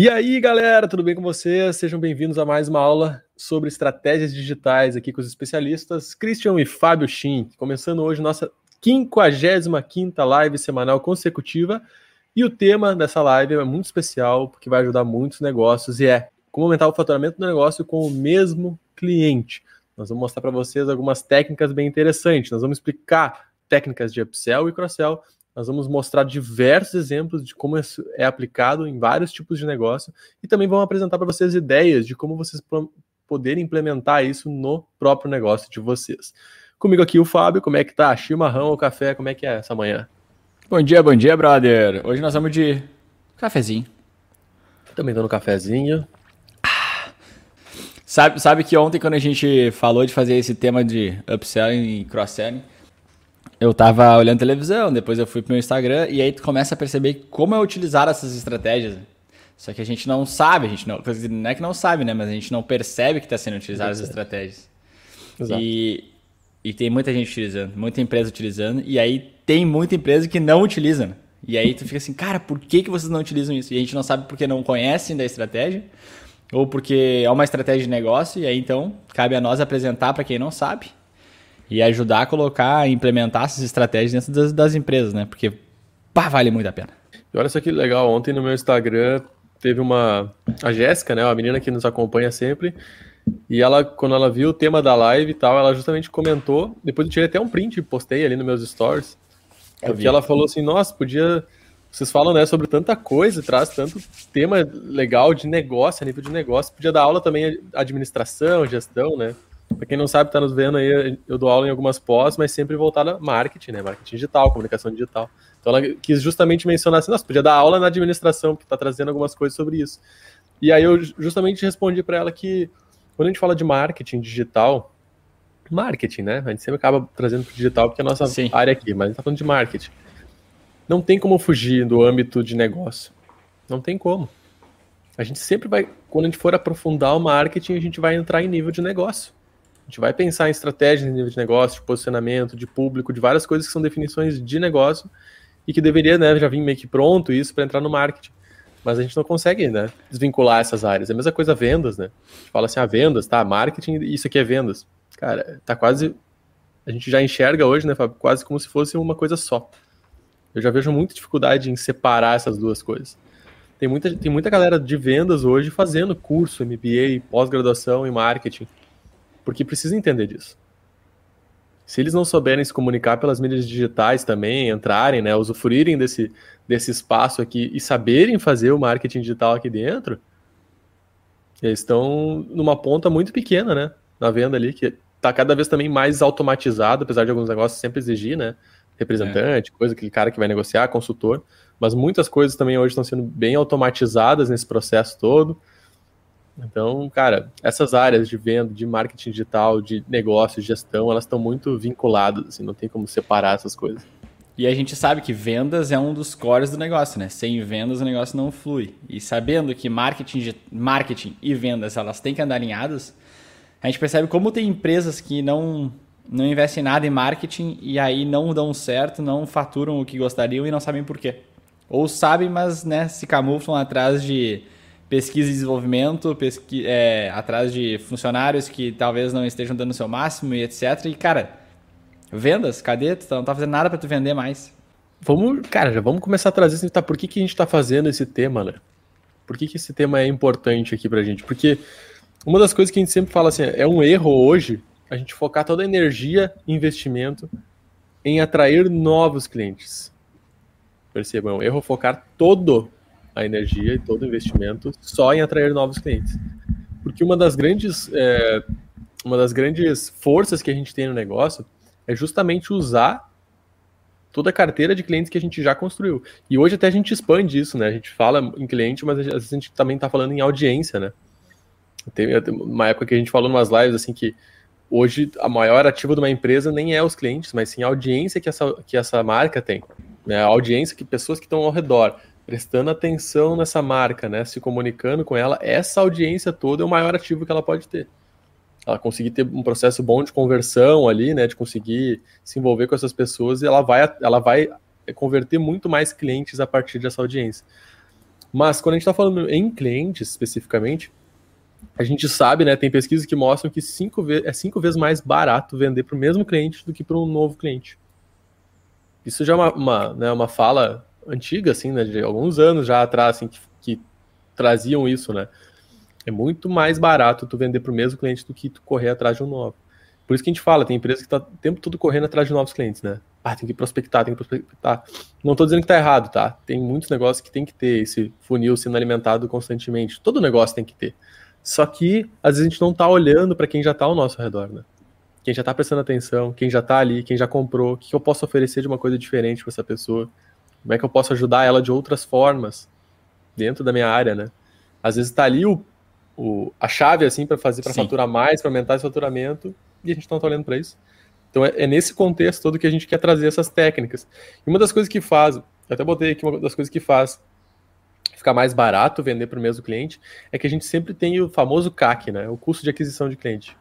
E aí, galera, tudo bem com vocês? Sejam bem-vindos a mais uma aula sobre estratégias digitais aqui com os especialistas Christian e Fábio Shin. Começando hoje nossa 55ª live semanal consecutiva. E o tema dessa live é muito especial, porque vai ajudar muitos negócios e é como aumentar o faturamento do negócio com o mesmo cliente. Nós vamos mostrar para vocês algumas técnicas bem interessantes. Nós vamos explicar técnicas de upsell e cross-sell nós vamos mostrar diversos exemplos de como isso é aplicado em vários tipos de negócio e também vamos apresentar para vocês ideias de como vocês poderem implementar isso no próprio negócio de vocês. Comigo aqui o Fábio, como é que tá? Chimarrão ou café, como é que é essa manhã? Bom dia, bom dia, brother. Hoje nós vamos de cafezinho. Também no cafezinho. Sabe, sabe que ontem quando a gente falou de fazer esse tema de upselling e cross-selling, eu tava olhando televisão, depois eu fui pro meu Instagram e aí tu começa a perceber como é utilizar essas estratégias. Só que a gente não sabe, a gente não, não é que não sabe, né? Mas a gente não percebe que está sendo utilizadas as estratégias. Exato. E, e tem muita gente utilizando, muita empresa utilizando, e aí tem muita empresa que não utiliza. Né? E aí tu fica assim, cara, por que, que vocês não utilizam isso? E a gente não sabe porque não conhecem da estratégia, ou porque é uma estratégia de negócio, e aí então cabe a nós apresentar para quem não sabe e ajudar a colocar, implementar essas estratégias dentro das, das empresas, né? Porque pá, vale muito a pena. E olha só que legal, ontem no meu Instagram teve uma a Jéssica, né, uma menina que nos acompanha sempre, e ela quando ela viu o tema da live e tal, ela justamente comentou, depois eu tirei até um print e postei ali nos meus stories. Porque ela falou assim: "Nossa, podia vocês falam, né, sobre tanta coisa, traz tanto tema legal de negócio, a nível de negócio. Podia dar aula também administração, gestão, né? Para quem não sabe, está nos vendo aí, eu dou aula em algumas pós, mas sempre voltada a marketing, né? Marketing digital, comunicação digital. Então ela quis justamente mencionar assim, nossa, podia dar aula na administração, que está trazendo algumas coisas sobre isso. E aí eu justamente respondi para ela que quando a gente fala de marketing digital, marketing, né? A gente sempre acaba trazendo para digital porque é a nossa Sim. área aqui, mas a gente está falando de marketing. Não tem como fugir do âmbito de negócio. Não tem como. A gente sempre vai, quando a gente for aprofundar o marketing, a gente vai entrar em nível de negócio. A gente vai pensar em estratégias de negócio, de posicionamento, de público, de várias coisas que são definições de negócio e que deveria né, já vir meio que pronto isso para entrar no marketing. Mas a gente não consegue né, desvincular essas áreas. É a mesma coisa vendas, né? A gente fala assim, ah, vendas, tá, marketing, isso aqui é vendas. Cara, tá quase. A gente já enxerga hoje, né, Fábio, quase como se fosse uma coisa só. Eu já vejo muita dificuldade em separar essas duas coisas. Tem muita, tem muita galera de vendas hoje fazendo curso, MBA, pós-graduação em marketing porque precisa entender disso. Se eles não souberem se comunicar pelas mídias digitais também, entrarem, né, usufruírem desse, desse espaço aqui e saberem fazer o marketing digital aqui dentro, eles estão numa ponta muito pequena, né, na venda ali, que está cada vez também mais automatizado, apesar de alguns negócios sempre exigir, né, representante, é. coisa, aquele cara que vai negociar, consultor, mas muitas coisas também hoje estão sendo bem automatizadas nesse processo todo. Então, cara, essas áreas de venda, de marketing digital, de negócio, gestão, elas estão muito vinculadas, assim, não tem como separar essas coisas. E a gente sabe que vendas é um dos cores do negócio, né? Sem vendas o negócio não flui. E sabendo que marketing, marketing e vendas elas têm que andar alinhadas, a gente percebe como tem empresas que não não investem nada em marketing e aí não dão certo, não faturam o que gostariam e não sabem por quê. Ou sabem, mas né, se camuflam atrás de pesquisa e desenvolvimento, pesqui é, atrás de funcionários que talvez não estejam dando o seu máximo e etc. E, cara, vendas, cadê? Tu não tá fazendo nada para tu vender mais. Vamos, cara, já vamos começar a trazer assim, tá, por que, que a gente está fazendo esse tema, né? Por que, que esse tema é importante aqui pra gente? Porque uma das coisas que a gente sempre fala assim, é um erro hoje a gente focar toda a energia e investimento em atrair novos clientes. Percebam, é um erro focar todo a energia e todo o investimento só em atrair novos clientes. Porque uma das grandes, é, uma das grandes forças que a gente tem no negócio é justamente usar toda a carteira de clientes que a gente já construiu. E hoje até a gente expande isso, né? A gente fala em cliente, mas a gente também está falando em audiência, né? Teve uma época que a gente falou em umas lives assim que hoje a maior ativa de uma empresa nem é os clientes, mas sim a audiência que essa, que essa marca tem. Né? A audiência que pessoas que estão ao redor prestando atenção nessa marca, né, se comunicando com ela, essa audiência toda é o maior ativo que ela pode ter. Ela conseguir ter um processo bom de conversão ali, né, de conseguir se envolver com essas pessoas, e ela vai, ela vai converter muito mais clientes a partir dessa audiência. Mas quando a gente está falando em clientes especificamente, a gente sabe, né, tem pesquisas que mostram que cinco é cinco vezes mais barato vender para o mesmo cliente do que para um novo cliente. Isso já é uma, uma, né, uma fala antiga, assim, né, de alguns anos já atrás, assim, que, que traziam isso, né. É muito mais barato tu vender para o mesmo cliente do que tu correr atrás de um novo. Por isso que a gente fala, tem empresa que está o tempo todo correndo atrás de novos clientes, né? Ah, tem que prospectar, tem que prospectar. Não estou dizendo que está errado, tá? Tem muitos negócios que tem que ter esse funil sendo alimentado constantemente. Todo negócio tem que ter. Só que, às vezes, a gente não está olhando para quem já está ao nosso redor, né? Quem já está prestando atenção, quem já está ali, quem já comprou, o que eu posso oferecer de uma coisa diferente para essa pessoa? Como é que eu posso ajudar ela de outras formas dentro da minha área, né? Às vezes está ali o, o, a chave, assim, para fazer, para faturar mais, para aumentar esse faturamento, e a gente não está olhando para isso. Então é, é, nesse contexto todo que a gente quer trazer essas técnicas. E uma das coisas que faz, eu até botei aqui uma das coisas que faz ficar mais barato vender para o mesmo cliente, é que a gente sempre tem o famoso CAC, né? O custo de aquisição de cliente.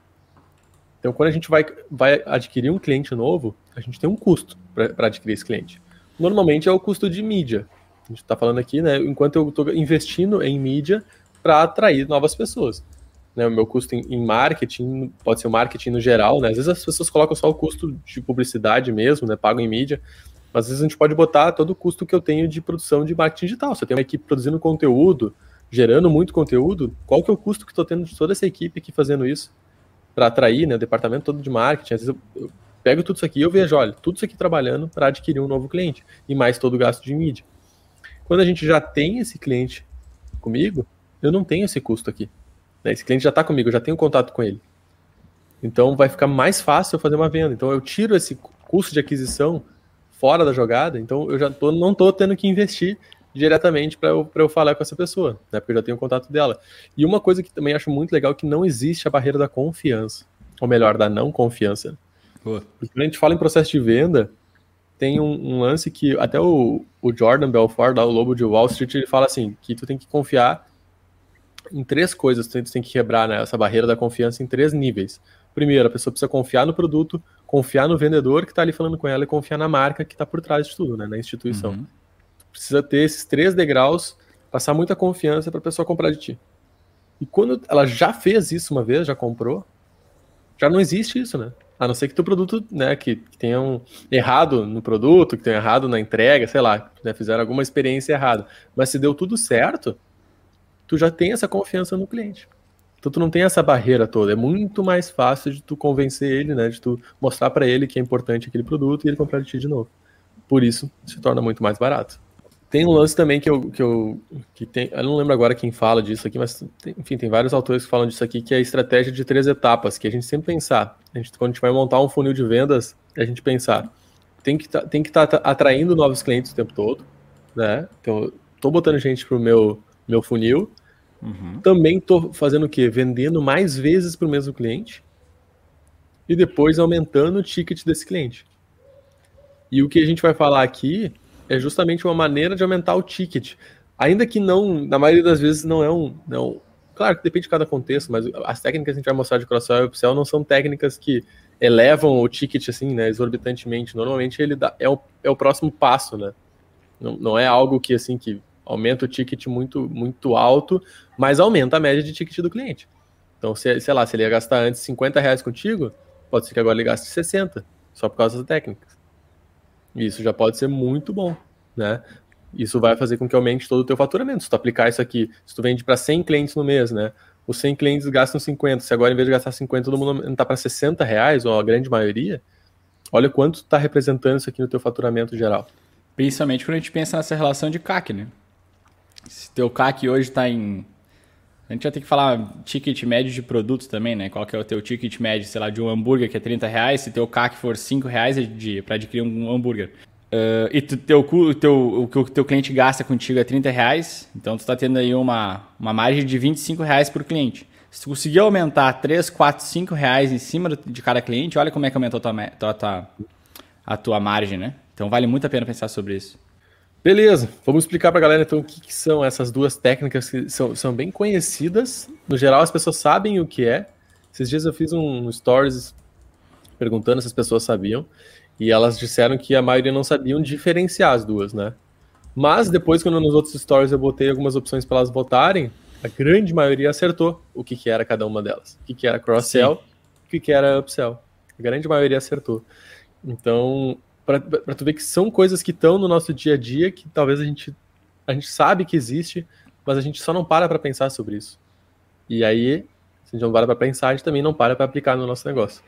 Então, quando a gente vai, vai adquirir um cliente novo, a gente tem um custo para adquirir esse cliente. Normalmente é o custo de mídia. A gente está falando aqui, né? Enquanto eu estou investindo em mídia para atrair novas pessoas. Né, o meu custo em, em, marketing, pode ser o marketing no geral, né? Às vezes as pessoas colocam só o custo de publicidade mesmo, né? Pagam em mídia. Mas às vezes a gente pode botar todo o custo que eu tenho de produção de marketing digital. Se eu tenho uma equipe produzindo conteúdo, gerando muito conteúdo, qual que é o custo que estou tendo de toda essa equipe aqui fazendo isso para atrair, né, o departamento todo de marketing? Às vezes eu, eu pego tudo isso aqui e eu vejo, olha, tudo isso aqui trabalhando para adquirir um novo cliente e mais todo o gasto de mídia. Quando a gente já tem esse cliente comigo, eu não tenho esse custo aqui. Né? Esse cliente já está comigo, eu já tenho contato com ele. Então vai ficar mais fácil eu fazer uma venda. Então eu tiro esse custo de aquisição fora da jogada, então eu já tô, não estou tendo que investir diretamente para eu, eu falar com essa pessoa, né? Porque eu já tenho contato dela. E uma coisa que também acho muito legal é que não existe a barreira da confiança. Ou melhor, da não confiança. Quando a gente fala em processo de venda, tem um, um lance que até o, o, Jordan Belfort, lá, o Lobo de Wall Street, ele fala assim, que tu tem que confiar em três coisas, tu tem que quebrar né, essa barreira da confiança em três níveis. Primeiro, a pessoa precisa confiar no produto, confiar no vendedor que está ali falando com ela e confiar na marca que está por trás de tudo, né, na instituição. Uhum. Precisa ter esses três degraus, passar muita confiança para a pessoa comprar de ti. E quando ela já fez isso uma vez, já comprou, já não existe isso, né? A não ser que teu produto, né, que, que tenha um errado no produto, que tenha errado na entrega, sei lá, né, fizeram alguma experiência errada. Mas se deu tudo certo, tu já tem essa confiança no cliente. Então tu não tem essa barreira toda. É muito mais fácil de tu convencer ele, né? De tu mostrar para ele que é importante aquele produto e ele comprar de ti de novo. Por isso se torna muito mais barato. Tem um lance também que eu, que eu que tem, eu não lembro agora quem fala disso aqui, mas tem, enfim, tem vários autores que falam disso aqui, que é a estratégia de três etapas, que a gente sempre pensar. A gente, quando a gente vai montar um funil de vendas, a gente pensar, tem que tá, tem que estar tá atraindo novos clientes o tempo todo, né? Então, tô botando gente pro meu meu funil, Uhum. Também estou fazendo o quê? Vendendo mais vezes para o mesmo cliente e depois aumentando o ticket desse cliente. E o que a gente vai falar aqui é justamente uma maneira de aumentar o ticket. Ainda que não, na maioria das vezes, não é um. Não, claro que depende de cada contexto, mas as técnicas que a gente vai mostrar de cross-sell e upsell não são técnicas que elevam o ticket assim, né, exorbitantemente. Normalmente ele dá, é, o, é o próximo passo, né? Não, não é algo que assim que aumenta o ticket muito, muito alto, mas aumenta a média de ticket do cliente. Então, se, sei lá, se ele ia gastar antes 50 reais contigo, pode ser que agora ele gaste 60, só por causa das técnicas. Isso já pode ser muito bom, né? Isso vai fazer com que aumente todo o teu faturamento. Se tu aplicar isso aqui, se tu vende para 100 clientes no mês, né? Os 100 clientes gastam 50. Se agora, em vez de gastar 50, todo mundo está para 60 reais, ou a grande maioria, olha quanto está representando isso aqui no teu faturamento geral. Principalmente quando a gente pensa nessa relação de CAC, né? Se teu CAC hoje está em. A gente vai ter que falar ticket médio de produtos também, né? Qual que é o teu ticket médio, sei lá, de um hambúrguer que é 30 reais, se teu CAC for 5 reais é para adquirir um hambúrguer. Uh, e tu, teu, teu, o que o teu cliente gasta contigo é 30 reais, então tu está tendo aí uma, uma margem de 25 reais por cliente. Se tu conseguir aumentar 3, 4, 5 reais em cima de cada cliente, olha como é que aumentou a tua, a tua, a tua margem, né? Então vale muito a pena pensar sobre isso. Beleza, vamos explicar para a galera então o que, que, são essas duas técnicas que são, são bem conhecidas. No geral, as pessoas sabem o que é. Esses dias eu fiz um stories perguntando se as pessoas sabiam e elas disseram que a maioria não sabiam diferenciar as duas, né? Mas depois, quando nos outros stories eu botei algumas opções para elas votarem, a grande maioria acertou o que, que era cada uma delas. O que, que era cross-sell, o que, que era upsell. A grande maioria acertou. Então, para tu ver que são coisas que estão no nosso dia a dia que talvez a gente, a gente sabe que existe, mas a gente só não para para pensar sobre isso. E aí, se a gente não para para pensar, a gente também não para para aplicar no nosso negócio.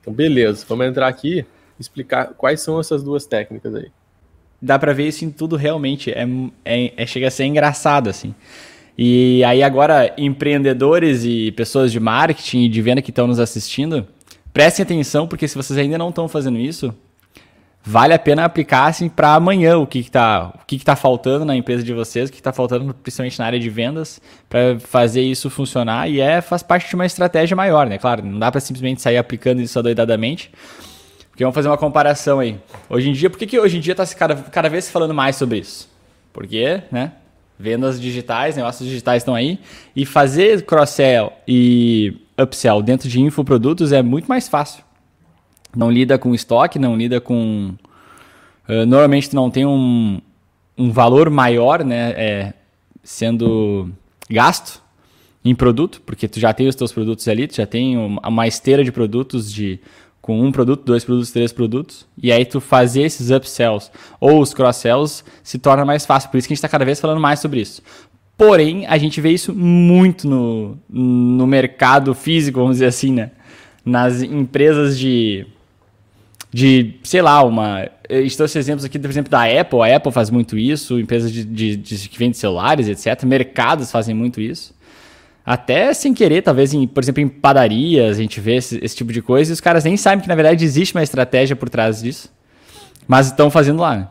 Então, beleza, vamos entrar aqui explicar quais são essas duas técnicas aí. Dá para ver isso em tudo realmente. É, é, é, chega a ser engraçado, assim. E aí agora, empreendedores e pessoas de marketing e de venda que estão nos assistindo, prestem atenção, porque se vocês ainda não estão fazendo isso, vale a pena aplicar assim para amanhã o que está o que que tá faltando na empresa de vocês, o que está faltando principalmente na área de vendas para fazer isso funcionar e é faz parte de uma estratégia maior, né? Claro, não dá para simplesmente sair aplicando isso adoidadamente. Porque vamos fazer uma comparação aí. Hoje em dia, por que, que hoje em dia está cada, cada vez se falando mais sobre isso? Porque, né? Vendas digitais, negócios digitais estão aí. E fazer cross-sell e upsell dentro de infoprodutos é muito mais fácil. Não lida com estoque, não lida com. Uh, normalmente tu não tem um, um valor maior, né? É, sendo gasto em produto, porque tu já tem os teus produtos ali, tu já tem uma, esteira de produtos de com um produto, dois produtos, três produtos, e aí tu fazer esses upsells ou os cross-sells se torna mais fácil. Por isso que a gente está cada vez falando mais sobre isso. Porém, a gente vê isso muito no, no mercado físico, vamos dizer assim, né? Nas empresas de, de sei lá, uma. Estou esses exemplos aqui, por exemplo, da Apple. A Apple faz muito isso, empresas de, de, de que vendem celulares, etc. Mercados fazem muito isso. Até sem querer, talvez, em, por exemplo, em padarias, a gente vê esse, esse, tipo de coisa, e os caras nem sabem que, na verdade, existe uma estratégia por trás disso. Mas estão fazendo lá. Né?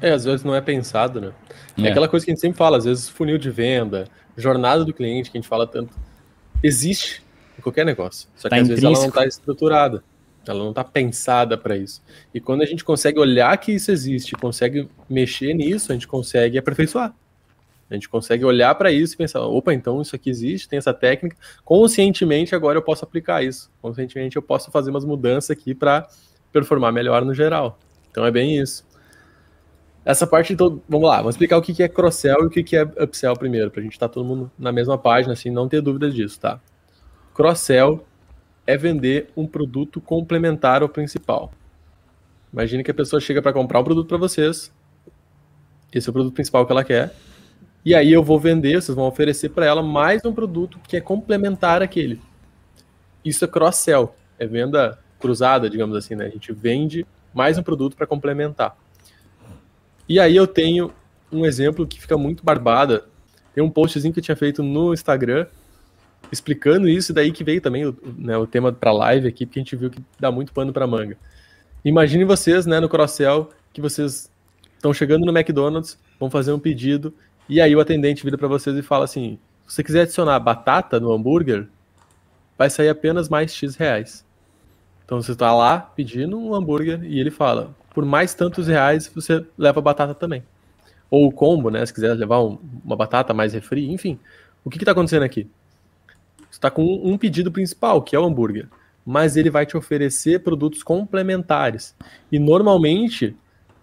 É, às vezes não é pensado, né? É. é aquela coisa que a gente sempre fala, às vezes funil de venda, jornada do cliente, que a gente fala tanto, existe em qualquer negócio. Só que tá às vezes ela não está estruturada. Ela não está pensada para isso. E quando a gente consegue olhar que isso existe, consegue mexer nisso, a gente consegue aperfeiçoar. A gente consegue olhar para isso e pensar, opa, então isso aqui existe, tem essa técnica. Conscientemente agora eu posso aplicar isso. Conscientemente eu posso fazer umas mudanças aqui para performar melhor no geral. Então é bem isso. Essa parte, então, vamos lá, vamos explicar o que é cross-sell e o que é upsell primeiro, para a gente estar tá todo mundo na mesma página, assim, não ter dúvidas disso, tá? Cross-sell é vender um produto complementar ao principal. Imagine que a pessoa chega para comprar um produto para vocês, esse é o produto principal que ela quer, e aí eu vou vender, vocês vão oferecer para ela mais um produto que é complementar aquele. Isso é cross-sell, é venda cruzada, digamos assim, né? A gente vende mais um produto para complementar. E aí eu tenho um exemplo que fica muito barbada. Tem um postzinho que eu tinha feito no Instagram explicando isso, e daí que veio também o, né, o tema para live aqui, porque a gente viu que dá muito pano para manga. Imagine vocês, né, no cross-sell, que vocês estão chegando no McDonald's, vão fazer um pedido e aí o atendente vira para vocês e fala assim: se você quiser adicionar batata no hambúrguer, vai sair apenas mais X reais. Então você está lá pedindo um hambúrguer e ele fala: por mais tantos reais você leva batata também. Ou o combo, né? Se quiser levar um, uma batata mais refri, enfim. O que está acontecendo aqui? Você está com um pedido principal, que é o hambúrguer. Mas ele vai te oferecer produtos complementares. E normalmente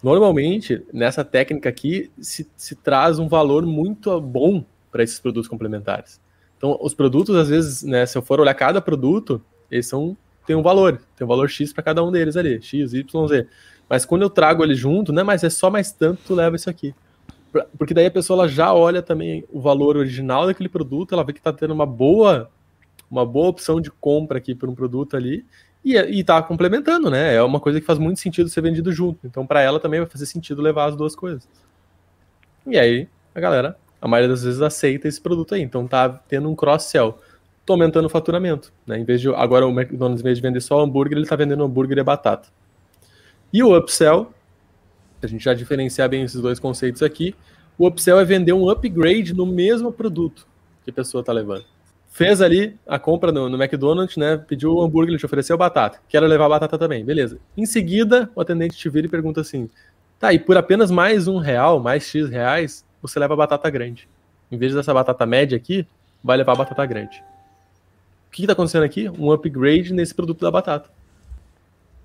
Normalmente, nessa técnica aqui, se, se traz um valor muito bom para esses produtos complementares. Então, os produtos, às vezes, né, se eu for olhar cada produto, eles são, tem um valor, tem um valor X para cada um deles ali, X, Y, Z. Mas quando eu trago eles junto, né, mas é só mais tanto, tu leva isso aqui. Porque daí a pessoa ela já olha também o valor original daquele produto, ela vê que está tendo uma boa, uma boa opção de compra aqui por um produto ali, e, e tá complementando, né? É uma coisa que faz muito sentido ser vendido junto. Então, para ela também vai fazer sentido levar as duas coisas. E aí, a galera, a maioria das vezes aceita esse produto aí. Então, tá tendo um cross-sell. Tô aumentando o faturamento. Né? Em vez de agora o McDonald's, em vez de vender só hambúrguer, ele tá vendendo hambúrguer e batata. E o upsell, a gente já diferenciar bem esses dois conceitos aqui. O upsell é vender um upgrade no mesmo produto que a pessoa está levando fez ali a compra no, no, McDonald's, né? Pediu o hambúrguer, ele te ofereceu batata. Quero levar batata também, beleza. Em seguida, o atendente te vira e pergunta assim: tá, e por apenas mais um real, mais X reais, você leva batata grande. Em vez dessa batata média aqui, vai levar batata grande. O que está acontecendo aqui? Um upgrade nesse produto da batata.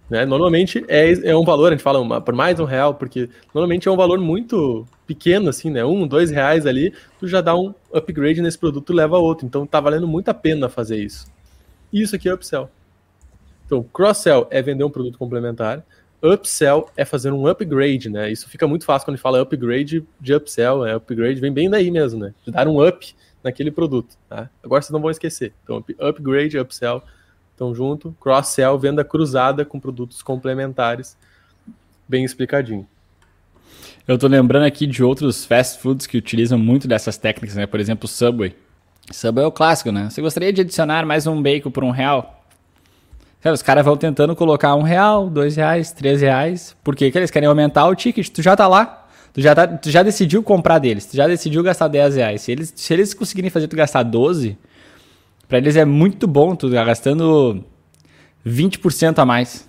Né? Normalmente é, é um valor, a gente fala uma, por mais um real, porque normalmente é um valor muito pequeno, assim, né? Um, dois reais ali, tu já dá um upgrade nesse produto leva outro. Então tá valendo muito a pena fazer isso. Isso aqui é upsell. Então, cross-sell é vender um produto complementar, upsell é fazer um upgrade, né? Isso fica muito fácil quando a gente fala upgrade de upsell, é upgrade vem bem daí mesmo, né? De dar um up naquele produto, tá? Agora vocês não vão esquecer. Então, upgrade, upsell, estão junto, cross-sell, venda cruzada com produtos complementares, bem explicadinho. Eu tô lembrando aqui de outros fast foods que utilizam muito dessas técnicas, né? Por exemplo, Subway. Subway é o clássico, né? Você gostaria de adicionar mais um bacon por um real? Cara, os caras vão tentando colocar um real, dois reais, três reais. Por quê? Que eles querem aumentar o ticket. Tu já tá lá. Tu já, tá, tu já decidiu comprar deles. Tu já decidiu gastar 10 reais. Se eles, se eles conseguirem fazer tu gastar 12, para eles é muito bom tu tá gastando 20% a mais.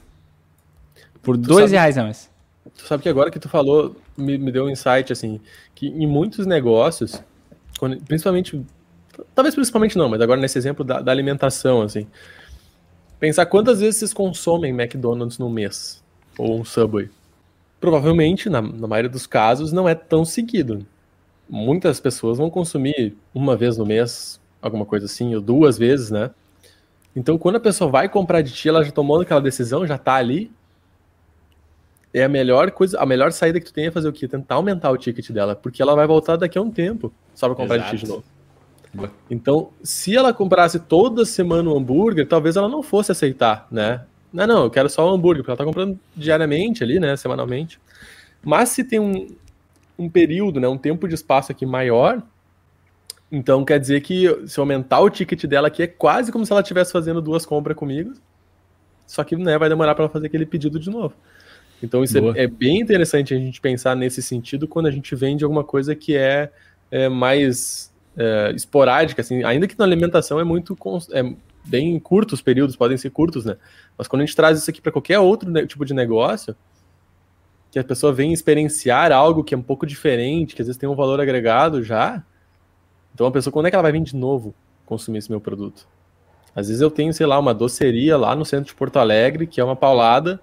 Por tu dois sabe, reais a mais. Tu sabe que agora que tu falou, me, me deu um insight, assim, que em muitos negócios, quando, principalmente, talvez principalmente não, mas agora nesse exemplo da, da alimentação, assim, Pensar quantas vezes vocês consomem McDonald's no mês ou um Subway. Provavelmente, na, na maioria dos casos, não é tão seguido. Muitas pessoas vão consumir uma vez no mês, alguma coisa assim, ou duas vezes, né? Então, quando a pessoa vai comprar de ti, ela já tomou aquela decisão, já tá ali. É a melhor coisa, a melhor saída que tu tem é fazer o quê? Tentar aumentar o ticket dela, porque ela vai voltar daqui a um tempo só pra comprar Exato. de ti de novo. Então, se ela comprasse toda semana um hambúrguer, talvez ela não fosse aceitar, né? Não, não, eu quero só um hambúrguer, porque ela tá comprando diariamente ali, né? Semanalmente. Mas se tem um, um período, né? Um tempo de espaço aqui maior, então quer dizer que se aumentar o ticket dela aqui é quase como se ela estivesse fazendo duas compras comigo. Só que né, vai demorar para ela fazer aquele pedido de novo. Então isso é, é, bem interessante a gente pensar nesse sentido quando a gente vende alguma coisa que é, é mais é, esporádica, assim, ainda que na alimentação é muito é bem curtos os períodos, podem ser curtos, né? Mas quando a gente traz isso aqui para qualquer outro tipo de negócio, que a pessoa vem experienciar algo que é um pouco diferente, que às vezes tem um valor agregado já, então a pessoa, quando é que ela vai vir de novo consumir esse meu produto? Às vezes eu tenho, sei lá, uma doceria lá no centro de Porto Alegre, que é uma paulada,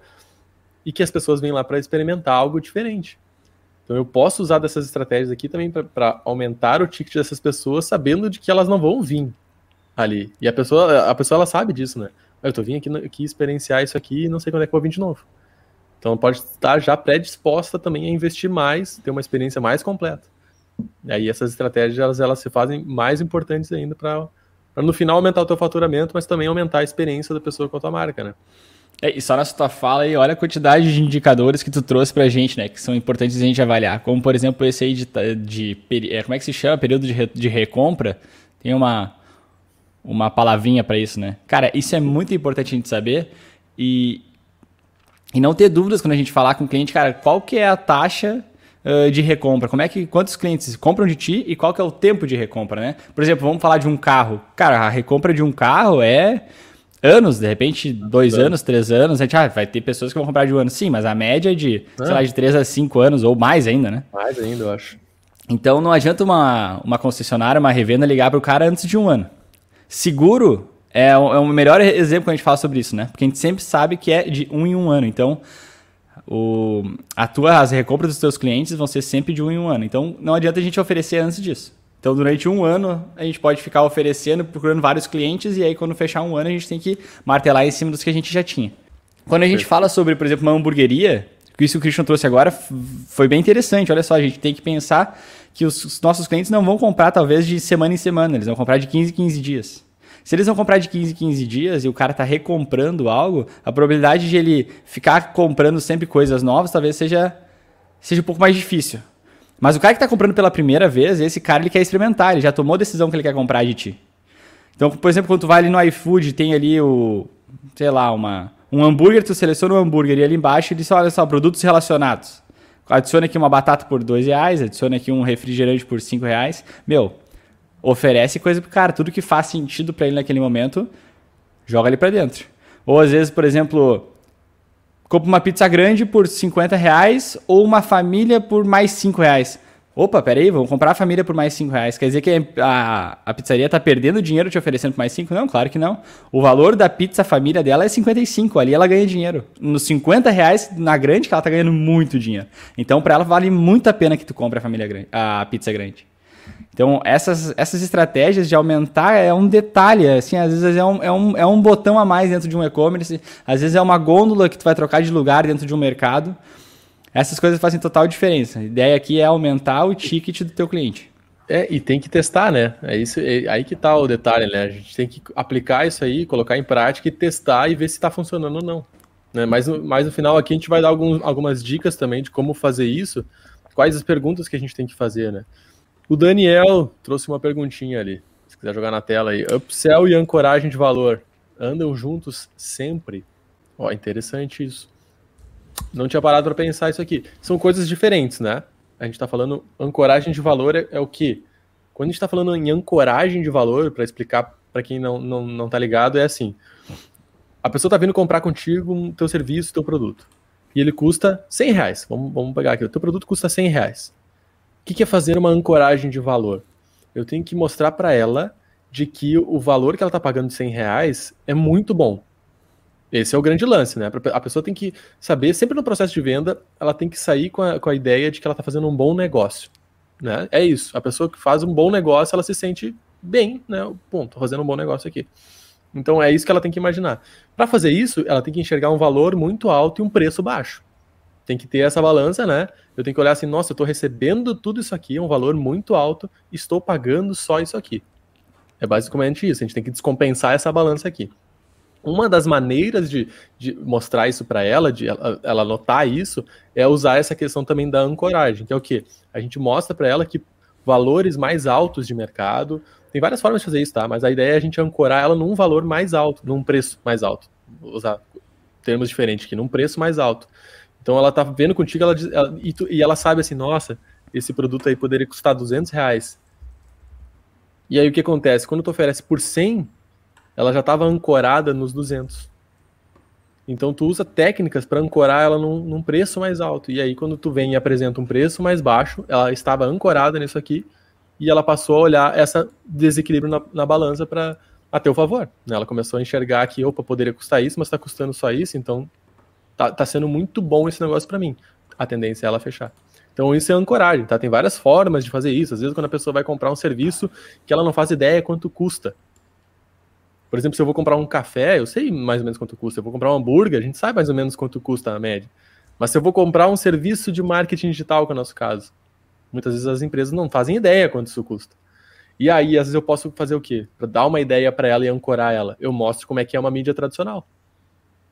e que as pessoas vêm lá para experimentar algo diferente. Então eu posso usar dessas estratégias aqui também para aumentar o ticket dessas pessoas, sabendo de que elas não vão vir ali. E a pessoa, a pessoa ela sabe disso, né? Eu tô vindo aqui, aqui experienciar isso aqui e não sei quando é que eu vou vir de novo. Então pode estar já predisposta também a investir mais, ter uma experiência mais completa. E aí essas estratégias elas, elas se fazem mais importantes ainda para no final aumentar o teu faturamento, mas também aumentar a experiência da pessoa com a tua marca, né? É, e só na tua fala aí, olha a quantidade de indicadores que tu trouxe pra gente, né? Que são importantes a gente avaliar. Como, por exemplo, esse aí de. de, de é, como é que se chama? Período de, re, de recompra. Tem uma, uma palavrinha para isso, né? Cara, isso é muito importante a gente saber. E, e não ter dúvidas quando a gente falar com o cliente, cara, qual que é a taxa uh, de recompra? Como é que quantos clientes compram de ti e qual que é o tempo de recompra, né? Por exemplo, vamos falar de um carro. Cara, a recompra de um carro é anos, de repente, dois anos, anos três anos, a gente ah, vai ter pessoas que vão comprar de um ano. Sim, mas a média é de, ah. sei lá, de três a cinco anos, ou mais ainda, né? Mais ainda, eu acho. Então não adianta uma, uma concessionária, uma revenda ligar para o cara antes de um ano. Seguro é, é o melhor exemplo que a gente fala sobre isso, né? Porque a gente sempre sabe que é de um em um ano. Então, o, a tua, as recompras dos teus clientes vão ser sempre de um em um ano. Então, não adianta a gente oferecer antes disso. Então, durante um ano, a gente pode ficar oferecendo, procurando vários clientes, e aí, quando fechar um ano, a gente tem que martelar em cima dos que a gente já tinha. Quando a gente fala sobre, por exemplo, uma hamburgueria, isso que o Christian trouxe agora foi bem interessante. Olha só, a gente tem que pensar que os nossos clientes não vão comprar, talvez, de semana em semana, eles vão comprar de 15 em 15 dias. Se eles vão comprar de 15 em 15 dias e o cara está recomprando algo, a probabilidade de ele ficar comprando sempre coisas novas talvez seja, seja um pouco mais difícil. Mas o cara que está comprando pela primeira vez, esse cara ele quer experimentar, ele já tomou a decisão que ele quer comprar de ti. Então, por exemplo, quando tu vai ali no iFood, tem ali o, sei lá, uma, um hambúrguer, tu seleciona o um hambúrguer e ali embaixo ele diz, olha só, produtos relacionados. Adiciona aqui uma batata por dois reais, adiciona aqui um refrigerante por cinco reais. Meu, oferece coisa pro cara, tudo que faz sentido para ele naquele momento, joga ali para dentro. Ou às vezes, por exemplo, compra uma pizza grande por 50 reais ou uma família por mais 5 reais. Opa, peraí, vamos comprar a família por mais 5 reais. Quer dizer que a, a pizzaria tá perdendo dinheiro te oferecendo por mais 5? Não, claro que não. O valor da pizza família dela é 55, ali ela ganha dinheiro. Nos 50 reais, na grande, que ela tá ganhando muito dinheiro. Então, para ela, vale muito a pena que tu compre a família grande, a pizza grande. Então, essas, essas estratégias de aumentar é um detalhe, assim, às vezes é um, é, um, é um botão a mais dentro de um e-commerce, às vezes é uma gôndola que tu vai trocar de lugar dentro de um mercado. Essas coisas fazem total diferença. A ideia aqui é aumentar o ticket do teu cliente. É, e tem que testar, né? É isso, é aí que tá o detalhe, né? A gente tem que aplicar isso aí, colocar em prática e testar e ver se está funcionando ou não. Né? Mas, mas no final aqui a gente vai dar alguns, algumas dicas também de como fazer isso, quais as perguntas que a gente tem que fazer, né? O Daniel trouxe uma perguntinha ali. Se quiser jogar na tela aí. Upsell e ancoragem de valor andam juntos sempre? Ó, interessante isso. Não tinha parado para pensar isso aqui. São coisas diferentes, né? A gente está falando ancoragem de valor é, é o que? Quando a gente está falando em ancoragem de valor, para explicar para quem não, não, não tá ligado, é assim. A pessoa está vindo comprar contigo um teu serviço, teu produto. E ele custa 100 reais. Vamos, vamos pegar aqui. O teu produto custa 100 reais que, que é fazer uma ancoragem de valor? Eu tenho que mostrar para ela de que o valor que ela está pagando de 100 reais é muito bom. Esse é o grande lance, né? A pessoa tem que saber, sempre no processo de venda, ela tem que sair com a, com a ideia de que ela está fazendo um bom negócio. Né? É isso. A pessoa que faz um bom negócio, ela se sente bem, né? Ponto, tô fazendo um bom negócio aqui. Então é isso que ela tem que imaginar. Para fazer isso, ela tem que enxergar um valor muito alto e um preço baixo. Tem que ter essa balança, né? Eu tenho que olhar assim, nossa, eu estou recebendo tudo isso aqui, é um valor muito alto, estou pagando só isso aqui. É basicamente isso, a gente tem que descompensar essa balança aqui. Uma das maneiras de, de mostrar isso para ela, de ela, ela notar isso, é usar essa questão também da ancoragem, que é o que? A gente mostra para ela que valores mais altos de mercado, tem várias formas de fazer isso, tá? Mas a ideia é a gente ancorar ela num valor mais alto, num preço mais alto. Vou usar termos diferentes aqui, num preço mais alto. Então ela tá vendo contigo ela, ela e, tu, e, ela sabe assim, nossa, esse produto aí poderia custar 200 reais. E aí o que acontece? Quando tu oferece por 100, ela já estava ancorada nos 200. Então tu usa técnicas para ancorar ela num, num, preço mais alto. E aí quando tu vem e apresenta um preço mais baixo, ela estava ancorada nisso aqui e ela passou a olhar essa desequilíbrio na, na balança para a teu favor. Né? Ela começou a enxergar que, opa, poderia custar isso, mas está custando só isso, então tá, tá sendo muito bom esse negócio para mim. A tendência é ela fechar. Então isso é ancoragem, tá? Tem várias formas de fazer isso. Às vezes quando a pessoa vai comprar um serviço que ela não faz ideia quanto custa. Por exemplo, se eu vou comprar um café, eu sei mais ou menos quanto custa. Eu vou comprar um hambúrguer, a gente sabe mais ou menos quanto custa na média. Mas se eu vou comprar um serviço de marketing digital, que é o nosso caso, muitas vezes as empresas não fazem ideia quanto isso custa. E aí, às vezes eu posso fazer o quê? Para dar uma ideia para ela e ancorar ela, eu mostro como é que é uma mídia tradicional.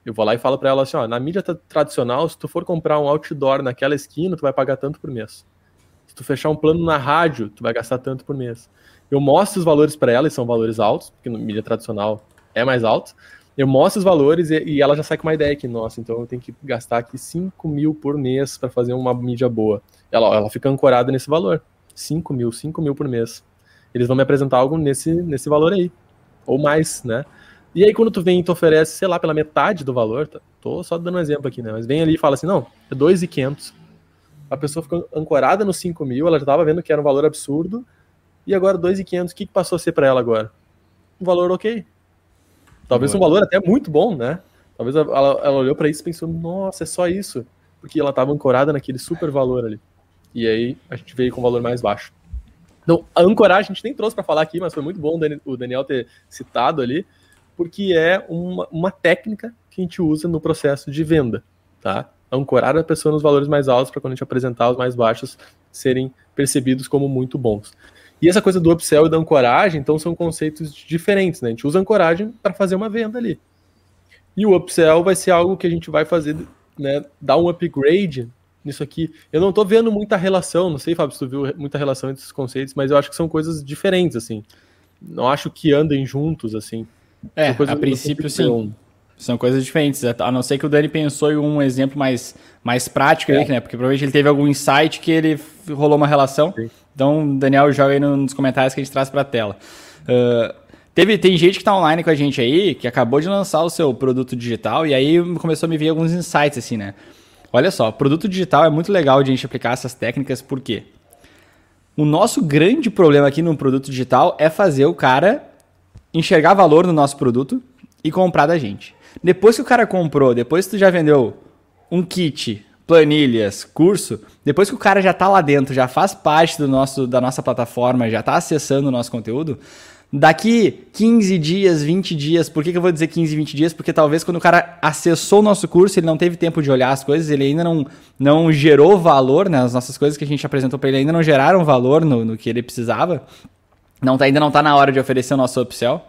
Eu vou lá e falo para ela assim, ó, na mídia tradicional, se tu for comprar um outdoor naquela esquina, tu vai pagar tanto por mês. Se tu fechar um plano na rádio, tu vai gastar tanto por mês. Eu mostro os valores para ela, e são valores altos, porque na mídia tradicional é mais alto. Eu mostro os valores e, e, ela já sai com uma ideia que, nossa, então eu tenho que gastar aqui 5 mil por mês para fazer uma mídia boa. Ela, ela fica ancorada nesse valor. 5 mil, 5 mil por mês. Eles vão me apresentar algo nesse, nesse valor aí. Ou mais, né? E aí, quando tu vem e tu oferece, sei lá, pela metade do valor, tá? tô só dando um exemplo aqui, né? Mas vem ali e fala assim: não, é 2,500. A pessoa ficou ancorada no 5 mil, ela já tava vendo que era um valor absurdo, e agora 2,500, o que, que passou a ser para ela agora? Um valor ok. Talvez um valor até muito bom, né? Talvez ela, ela olhou para isso e pensou: nossa, é só isso. Porque ela tava ancorada naquele super valor ali. E aí a gente veio com um valor mais baixo. Então, a ancoragem a gente nem trouxe para falar aqui, mas foi muito bom o Daniel ter citado ali porque é uma, uma técnica que a gente usa no processo de venda, tá? Ancorar a pessoa nos valores mais altos para quando a gente apresentar os mais baixos serem percebidos como muito bons. E essa coisa do upsell e da ancoragem, então, são conceitos diferentes, né? A gente usa ancoragem para fazer uma venda ali. E o upsell vai ser algo que a gente vai fazer, né? Dar um upgrade nisso aqui. Eu não estou vendo muita relação, não sei, Fábio, se tu viu muita relação entre esses conceitos, mas eu acho que são coisas diferentes, assim. Não acho que andem juntos, assim. É, a princípio sim. São coisas diferentes, a não ser que o Dani pensou em um exemplo mais, mais prático é. aí, né? Porque provavelmente ele teve algum insight que ele rolou uma relação. Sim. Então, Daniel, joga aí nos comentários que a gente traz para a tela. Uh, teve, tem gente que está online com a gente aí, que acabou de lançar o seu produto digital, e aí começou a me vir alguns insights, assim, né? Olha só, produto digital é muito legal de a gente aplicar essas técnicas, por quê? O nosso grande problema aqui no produto digital é fazer o cara enxergar valor no nosso produto e comprar da gente. Depois que o cara comprou, depois que tu já vendeu um kit, planilhas, curso, depois que o cara já está lá dentro, já faz parte do nosso, da nossa plataforma, já está acessando o nosso conteúdo, daqui 15 dias, 20 dias, por que, que eu vou dizer 15, 20 dias? Porque talvez quando o cara acessou o nosso curso, ele não teve tempo de olhar as coisas, ele ainda não, não gerou valor, né? As nossas coisas que a gente apresentou para ele ainda não geraram valor no, no que ele precisava. Não tá, ainda não está na hora de oferecer o nosso upsell.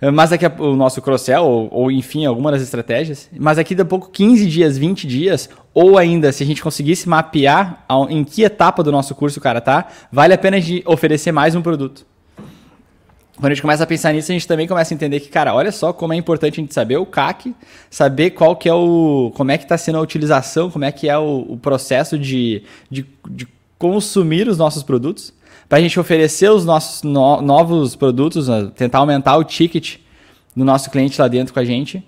Eh, mas daqui a, o nosso cross-sell, ou, ou, enfim, alguma das estratégias. Mas daqui a pouco, 15 dias, 20 dias, ou ainda, se a gente conseguisse mapear em que etapa do nosso curso o cara tá, vale a pena de oferecer mais um produto. Quando a gente começa a pensar nisso, a gente também começa a entender que, cara, olha só como é importante a gente saber o CAC, saber qual que é o. como é que está sendo a utilização, como é que é o, o processo de, de, de consumir os nossos produtos para a gente oferecer os nossos no, novos produtos, né, tentar aumentar o ticket do nosso cliente lá dentro com a gente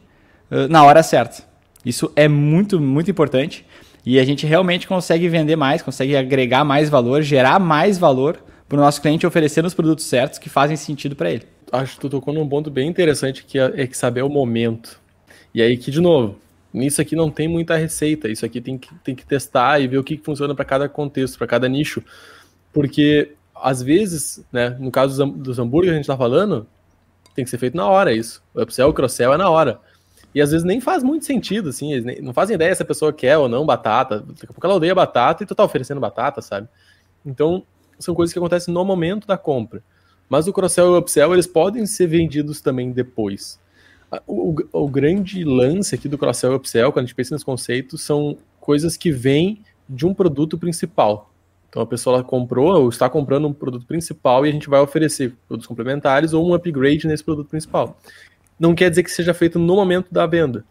uh, na hora certa. Isso é muito, muito importante e a gente realmente consegue vender mais, consegue agregar mais valor, gerar mais valor para o nosso cliente oferecendo os produtos certos que fazem sentido para ele. Acho que tu tocou num ponto bem interessante que é, é que saber o momento. E aí que, de novo, nisso aqui não tem muita receita. Isso aqui tem que, tem que testar e ver o que, funciona para cada contexto, para cada nicho. Porque às vezes, né, no caso dos hambúrgueres que a gente está falando, tem que ser feito na hora isso. O upsell, o cross-sell é na hora. E às vezes nem faz muito sentido, assim, eles não fazem ideia se a pessoa quer ou não batata. Daqui a pouco ela odeia batata e tu tá oferecendo batata, sabe? Então, são coisas que acontecem no momento da compra. Mas o cross-sell e o upsell, eles podem ser vendidos também depois. O, o, o grande lance aqui do cross-sell e upsell, quando a gente pensa nos conceitos, são coisas que vêm de um produto principal. Então a pessoa comprou ou está comprando um produto principal e a gente vai oferecer produtos complementares ou um upgrade nesse produto principal. Não quer dizer que seja feito no momento da venda.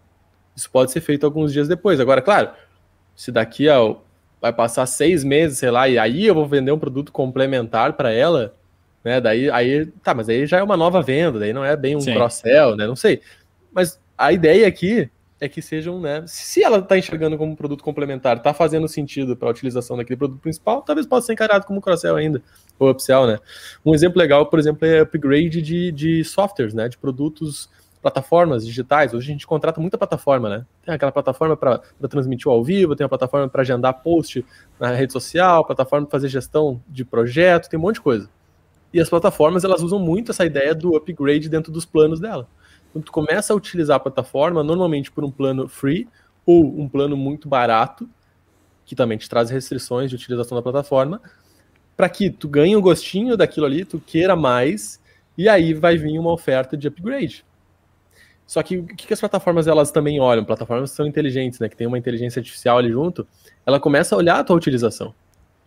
Isso pode ser feito alguns dias depois. Agora, claro, se daqui a vai passar seis meses, sei lá, e aí eu vou vender um produto complementar para ela, né? Daí, aí, tá, mas aí já é uma nova venda, daí não é bem um cross-sell, né? Não sei. Mas a ideia aqui é que sejam, né? Se ela está enxergando como um produto complementar, está fazendo sentido para a utilização daquele produto principal, talvez possa ser encarado como cross-sell ainda, ou upsell, né? Um exemplo legal, por exemplo, é upgrade de, de softwares, né? De produtos, plataformas digitais. Hoje a gente contrata muita plataforma, né? Tem aquela plataforma para transmitir ao vivo, tem a plataforma para agendar post na rede social, plataforma para fazer gestão de projeto, tem um monte de coisa. E as plataformas, elas usam muito essa ideia do upgrade dentro dos planos dela. Quando tu começa a utilizar a plataforma, normalmente por um plano free ou um plano muito barato, que também te traz restrições de utilização da plataforma, para que tu ganhe um gostinho daquilo ali, tu queira mais, e aí vai vir uma oferta de upgrade. Só que o que as plataformas elas também olham? Plataformas são inteligentes, né? Que tem uma inteligência artificial ali junto. Ela começa a olhar a tua utilização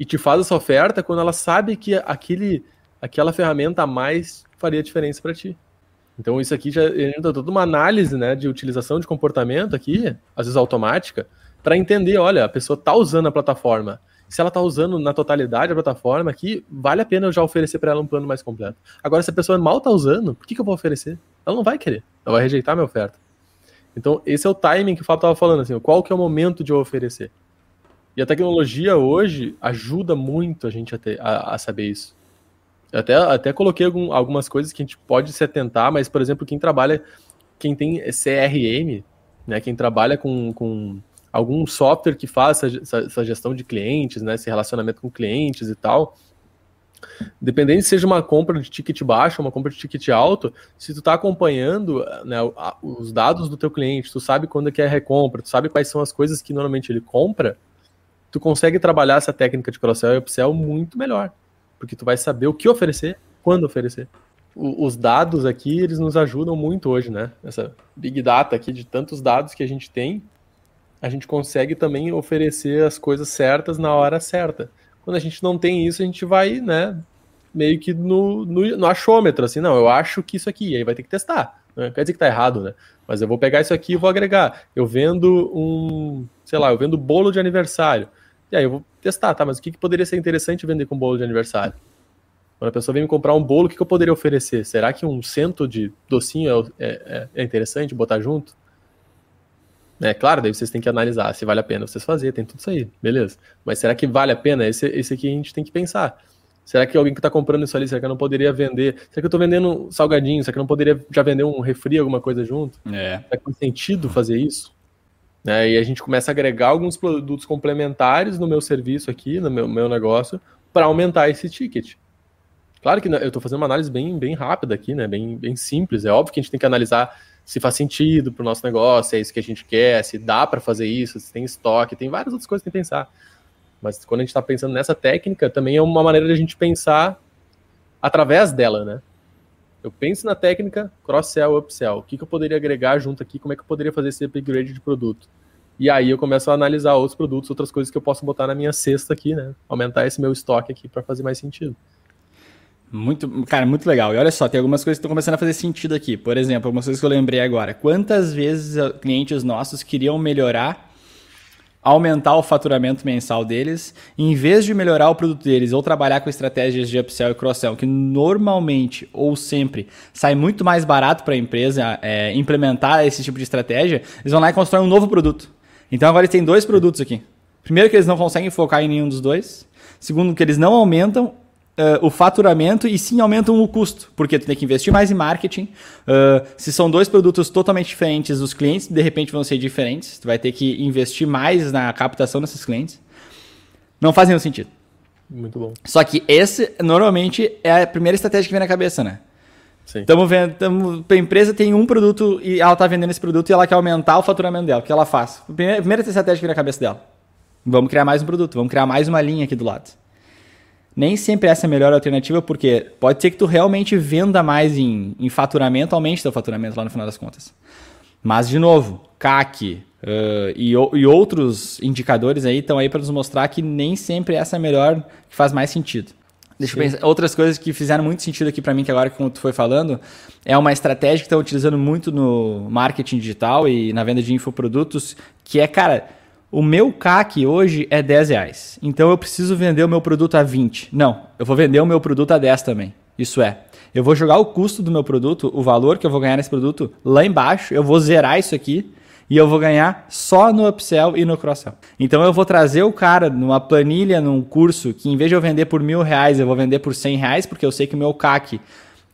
e te faz essa oferta quando ela sabe que aquele, aquela ferramenta a mais faria diferença para ti. Então isso aqui já entra toda uma análise né, de utilização de comportamento aqui, às vezes automática, para entender, olha, a pessoa está usando a plataforma. Se ela está usando na totalidade a plataforma aqui, vale a pena eu já oferecer para ela um plano mais completo. Agora, se a pessoa mal está usando, por que, que eu vou oferecer? Ela não vai querer, ela vai rejeitar a minha oferta. Então, esse é o timing que o Fábio estava falando, assim, qual que é o momento de eu oferecer. E a tecnologia hoje ajuda muito a gente a, ter, a, a saber isso. Eu até, até coloquei algum, algumas coisas que a gente pode se atentar, mas, por exemplo, quem trabalha, quem tem CRM, né, quem trabalha com, com algum software que faça essa, essa gestão de clientes, né, esse relacionamento com clientes e tal, dependendo se seja uma compra de ticket baixo ou uma compra de ticket alto, se tu está acompanhando né, os dados do teu cliente, tu sabe quando é que é a recompra, tu sabe quais são as coisas que normalmente ele compra, tu consegue trabalhar essa técnica de cross-sell e upsell muito melhor porque tu vai saber o que oferecer, quando oferecer. O, os dados aqui, eles nos ajudam muito hoje, né? Essa big data aqui de tantos dados que a gente tem, a gente consegue também oferecer as coisas certas na hora certa. Quando a gente não tem isso, a gente vai, né, meio que no, no, no achômetro, assim, não, eu acho que isso aqui, aí vai ter que testar. Né? Quer dizer que tá errado, né? Mas eu vou pegar isso aqui e vou agregar. Eu vendo um, sei lá, eu vendo bolo de aniversário. E aí eu vou testar, tá? Mas o que, que poderia ser interessante vender com bolo de aniversário? Quando a pessoa vem me comprar um bolo, o que, que eu poderia oferecer? Será que um cento de docinho é, é, é interessante botar junto? É claro, daí vocês têm que analisar se vale a pena vocês fazer, tem tudo isso aí, beleza. Mas será que vale a pena? Esse, esse aqui a gente tem que pensar. Será que alguém que está comprando isso ali, será que eu não poderia vender? Será que eu estou vendendo salgadinho? Será que eu não poderia já vender um refri, alguma coisa junto? É. Será que faz sentido fazer isso? É, e a gente começa a agregar alguns produtos complementares no meu serviço aqui, no meu, meu negócio, para aumentar esse ticket. Claro que eu estou fazendo uma análise bem, bem rápida aqui, né? Bem, bem simples. É óbvio que a gente tem que analisar se faz sentido para o nosso negócio, se é isso que a gente quer, se dá para fazer isso, se tem estoque, tem várias outras coisas que tem que pensar. Mas quando a gente está pensando nessa técnica, também é uma maneira de a gente pensar através dela, né? Eu penso na técnica cross-sell, upsell. O que, que eu poderia agregar junto aqui? Como é que eu poderia fazer esse upgrade de produto? E aí eu começo a analisar outros produtos, outras coisas que eu posso botar na minha cesta aqui, né? Aumentar esse meu estoque aqui para fazer mais sentido. Muito, cara, muito legal. E olha só, tem algumas coisas que estão começando a fazer sentido aqui. Por exemplo, algumas coisas que eu lembrei agora. Quantas vezes clientes nossos queriam melhorar aumentar o faturamento mensal deles, em vez de melhorar o produto deles ou trabalhar com estratégias de upsell e cross-sell, que normalmente ou sempre sai muito mais barato para a empresa é, implementar esse tipo de estratégia, eles vão lá e constroem um novo produto. Então agora eles têm dois produtos aqui. Primeiro que eles não conseguem focar em nenhum dos dois. Segundo que eles não aumentam uh, o faturamento e sim aumentam o custo, porque tu tem que investir mais em marketing. Uh, se são dois produtos totalmente diferentes, os clientes de repente vão ser diferentes. Tu vai ter que investir mais na captação desses clientes. Não faz nenhum sentido. Muito bom. Só que esse normalmente é a primeira estratégia que vem na cabeça, né? Estamos vendo, tamo, a empresa tem um produto e ela está vendendo esse produto e ela quer aumentar o faturamento dela. O que ela faz? Primeira, primeira estratégia que vem na cabeça dela. Vamos criar mais um produto, vamos criar mais uma linha aqui do lado nem sempre essa é a melhor alternativa, porque pode ser que tu realmente venda mais em, em faturamento, aumente teu faturamento lá no final das contas. Mas, de novo, CAC uh, e, e, outros indicadores aí estão aí para nos mostrar que nem sempre essa é a melhor, que faz mais sentido. Deixa Sim. eu pensar. Outras coisas que fizeram muito sentido aqui para mim, que agora, como tu foi falando, é uma estratégia que estão utilizando muito no marketing digital e na venda de infoprodutos, que é, cara o meu CAC hoje é 10 reais. Então eu preciso vender o meu produto a 20. Não, eu vou vender o meu produto a 10 também. Isso é, eu vou jogar o custo do meu produto, o valor que eu vou ganhar nesse produto lá embaixo, eu vou zerar isso aqui e eu vou ganhar só no upsell e no cross-sell. Então eu vou trazer o cara numa planilha, num curso, que em vez de eu vender por mil reais, eu vou vender por 100 reais, porque eu sei que o meu CAC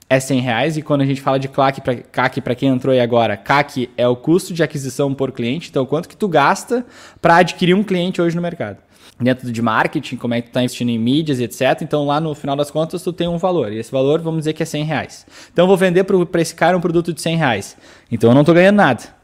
é 100 reais. E quando a gente fala de CAC para para quem entrou aí agora, CAC é o custo de aquisição por cliente. Então, quanto que tu gasta para adquirir um cliente hoje no mercado? Dentro de marketing, como é que tu está investindo em mídias, etc. Então, lá no final das contas, tu tem um valor. E esse valor, vamos dizer que é 100 reais. Então, eu vou vender para esse cara um produto de 100 reais. Então, eu não estou ganhando nada.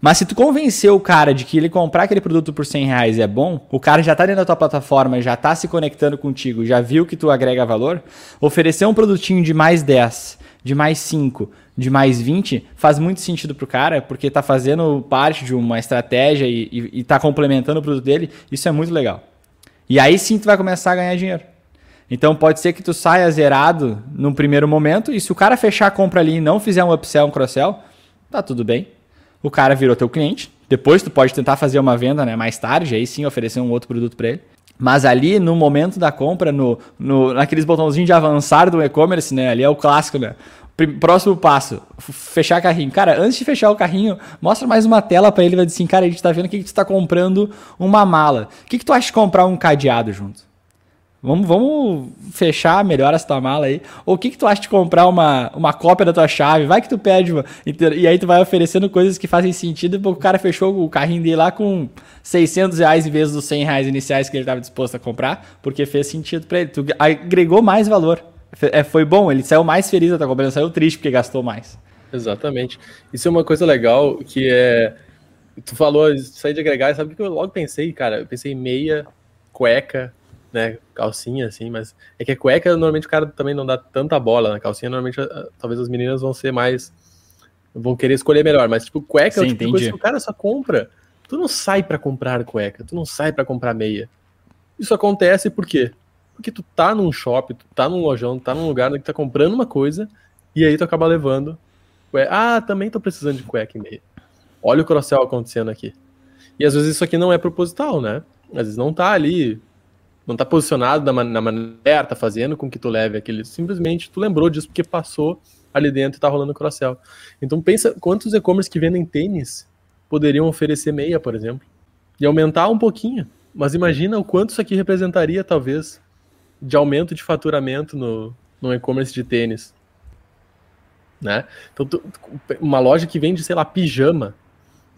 Mas se tu convencer o cara de que ele comprar aquele produto por 100 reais é bom, o cara já está dentro da tua plataforma, já está se conectando contigo, já viu que tu agrega valor, oferecer um produtinho de mais 10, de mais 5, de mais 20 faz muito sentido para o cara, porque está fazendo parte de uma estratégia e está complementando o produto dele, isso é muito legal. E aí sim tu vai começar a ganhar dinheiro. Então pode ser que tu saia zerado num primeiro momento, e se o cara fechar a compra ali e não fizer um upsell, um cross-sell, tá tudo bem o cara virou teu cliente. Depois tu pode tentar fazer uma venda né, mais tarde, aí sim oferecer um outro produto para ele. Mas ali no momento da compra, no, no, naqueles botãozinhos de avançar do e-commerce, né? Ali é o clássico, né? Próximo passo, fechar carrinho. Cara, antes de fechar o carrinho, mostra mais uma tela para ele e vai dizer assim, cara, a gente tá vendo que tu está comprando uma mala. O que, que tu acha de comprar um cadeado junto? Vamos, vamos fechar melhor essa tua mala aí. Ou o que, que tu acha de comprar uma, uma cópia da tua chave? Vai que tu pede. E aí tu vai oferecendo coisas que fazem sentido porque o cara fechou o carrinho dele lá com 600 reais em vez dos 100 reais iniciais que ele estava disposto a comprar, porque fez sentido para ele. Tu agregou mais valor. É, foi bom, ele saiu mais feliz da tua compra, ele saiu triste porque gastou mais. Exatamente. Isso é uma coisa legal que é. Tu falou sair de agregar, sabe o que eu logo pensei, cara? Eu pensei meia, cueca, né, calcinha, assim, mas é que a cueca, normalmente o cara também não dá tanta bola na calcinha, normalmente talvez as meninas vão ser mais, vão querer escolher melhor, mas tipo, cueca Sim, é o tipo de coisa que o cara só compra, tu não sai para comprar cueca, tu não sai para comprar meia. Isso acontece por quê? Porque tu tá num shopping, tu tá num lojão, tu tá num lugar que tá comprando uma coisa, e aí tu acaba levando, ah, também tô precisando de cueca e meia. Olha o crossel acontecendo aqui. E às vezes isso aqui não é proposital, né? Às vezes não tá ali não tá posicionado na, na maneira, tá fazendo com que tu leve aquele. Simplesmente tu lembrou disso porque passou ali dentro e tá rolando cross-sell. Então pensa quantos e-commerce que vendem tênis poderiam oferecer meia, por exemplo, e aumentar um pouquinho. Mas imagina o quanto isso aqui representaria, talvez, de aumento de faturamento no, no e-commerce de tênis. Né? Então, tu, uma loja que vende, sei lá, pijama.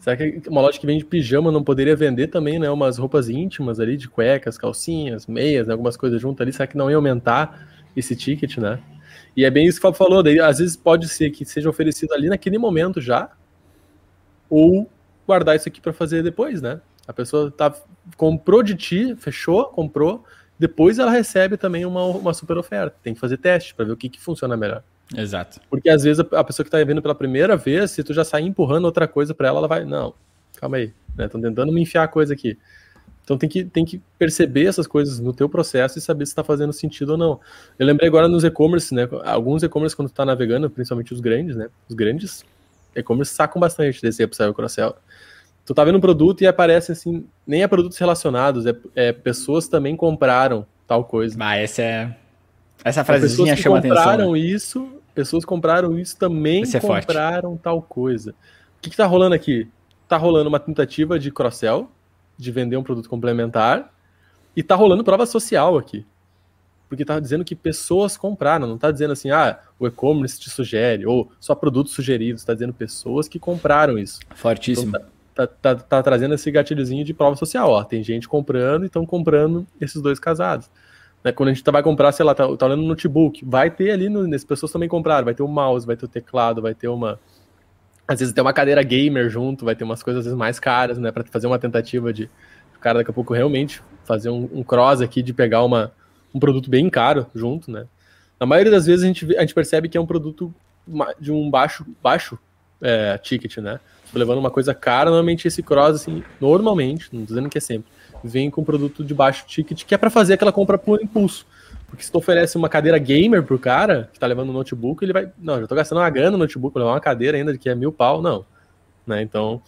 Será que uma loja que vende pijama não poderia vender também, né, umas roupas íntimas ali, de cuecas, calcinhas, meias, né, algumas coisas junto ali? Será que não ia aumentar esse ticket, né? E é bem isso que o Fábio falou, daí às vezes pode ser que seja oferecido ali naquele momento já, ou guardar isso aqui para fazer depois, né? A pessoa tá, comprou de ti, fechou, comprou, depois ela recebe também uma, uma super oferta. Tem que fazer teste para ver o que, que funciona melhor. Exato. Porque às vezes a, pessoa que está vendo pela primeira vez, se tu já sair empurrando outra coisa para ela, ela vai, não, calma aí, né? Estão tentando me enfiar a coisa aqui. Então tem que, tem que perceber essas coisas no teu processo e saber se está fazendo sentido ou não. Eu lembrei agora nos e-commerce, né? Alguns e-commerce quando tu tá navegando, principalmente os grandes, né? Os grandes e-commerce sacam bastante desse upsell cross-sell. Tu tá vendo um produto e aparece assim, nem é produtos relacionados, é, é pessoas também compraram tal coisa. Mas essa é essa frasezinha chama atenção. Pessoas compraram né? isso, pessoas compraram isso também é compraram forte. tal coisa. O que, que tá rolando aqui? Tá rolando uma tentativa de cross-sell de vender um produto complementar e tá rolando prova social aqui. Porque tá dizendo que pessoas compraram, não tá dizendo assim, ah, o e-commerce te sugere, ou só produtos sugeridos, tá dizendo pessoas que compraram isso. Fortíssimo. Então, tá, tá, tá, tá, trazendo esse gatilhozinho de prova social, ó, tem gente comprando e estão comprando esses dois casados. Né, quando a gente vai comprar, sei lá, tá, tá olhando no notebook, vai ter ali, no, nesse pessoas também compraram, vai ter o mouse, vai ter o teclado, vai ter uma, às vezes tem uma cadeira gamer junto, vai ter umas coisas às vezes mais caras, né? Para fazer uma tentativa de o cara daqui a pouco realmente fazer um, um, cross aqui de pegar uma, um produto bem caro junto, né? Na maioria das vezes a gente, a gente percebe que é um produto de um baixo, baixo é, ticket, né? Tô levando uma coisa cara, normalmente esse cross, assim, normalmente, não dizendo que é sempre, vem com produto de baixo ticket, que é para fazer aquela compra por impulso. Porque se tu oferece uma cadeira gamer pro cara que tá levando um notebook, ele vai. Não, já tô gastando uma grana no notebook, vou levar uma cadeira ainda que é mil pau, não. Né? Então,